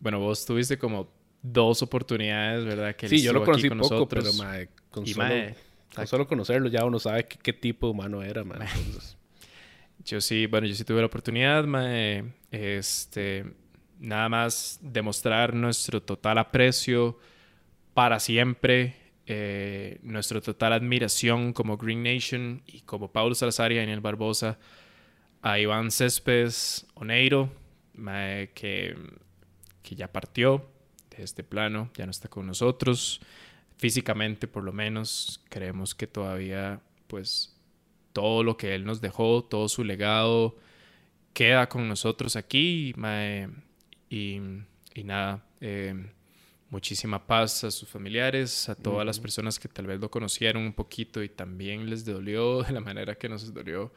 bueno, vos tuviste como dos oportunidades, ¿verdad? Que Sí, yo lo conocí pero mae, con, Y, solo, mae, con solo conocerlo ya uno sabe qué, qué tipo de humano era, mae. Entonces, Yo sí, bueno, yo sí tuve la oportunidad, mae, este, nada más demostrar nuestro total aprecio para siempre, eh, nuestra total admiración como Green Nation y como Paulo Salazar y Daniel Barbosa a Iván Céspedes Oneiro, mae, que, que ya partió de este plano, ya no está con nosotros, físicamente por lo menos, creemos que todavía, pues, todo lo que él nos dejó, todo su legado, queda con nosotros aquí. mae, y, y nada, eh, muchísima paz a sus familiares, a todas las personas que tal vez lo conocieron un poquito y también les dolió de la manera que nos dolió.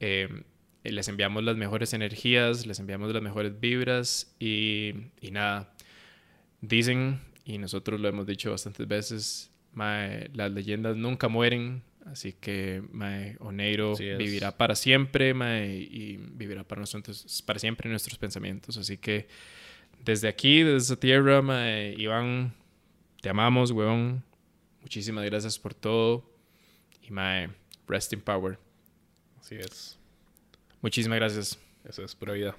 Eh, les enviamos las mejores energías, les enviamos las mejores vibras y, y nada, dicen, y nosotros lo hemos dicho bastantes veces, mae, las leyendas nunca mueren, así que mae, Oneiro vivirá para siempre mae, y vivirá para nosotros para siempre en nuestros pensamientos. Así que desde aquí, desde esa tierra, mae, Iván, te amamos, weón. Muchísimas gracias por todo. Y mae, rest in power. así es. Muchísimas gracias. Eso es pura vida.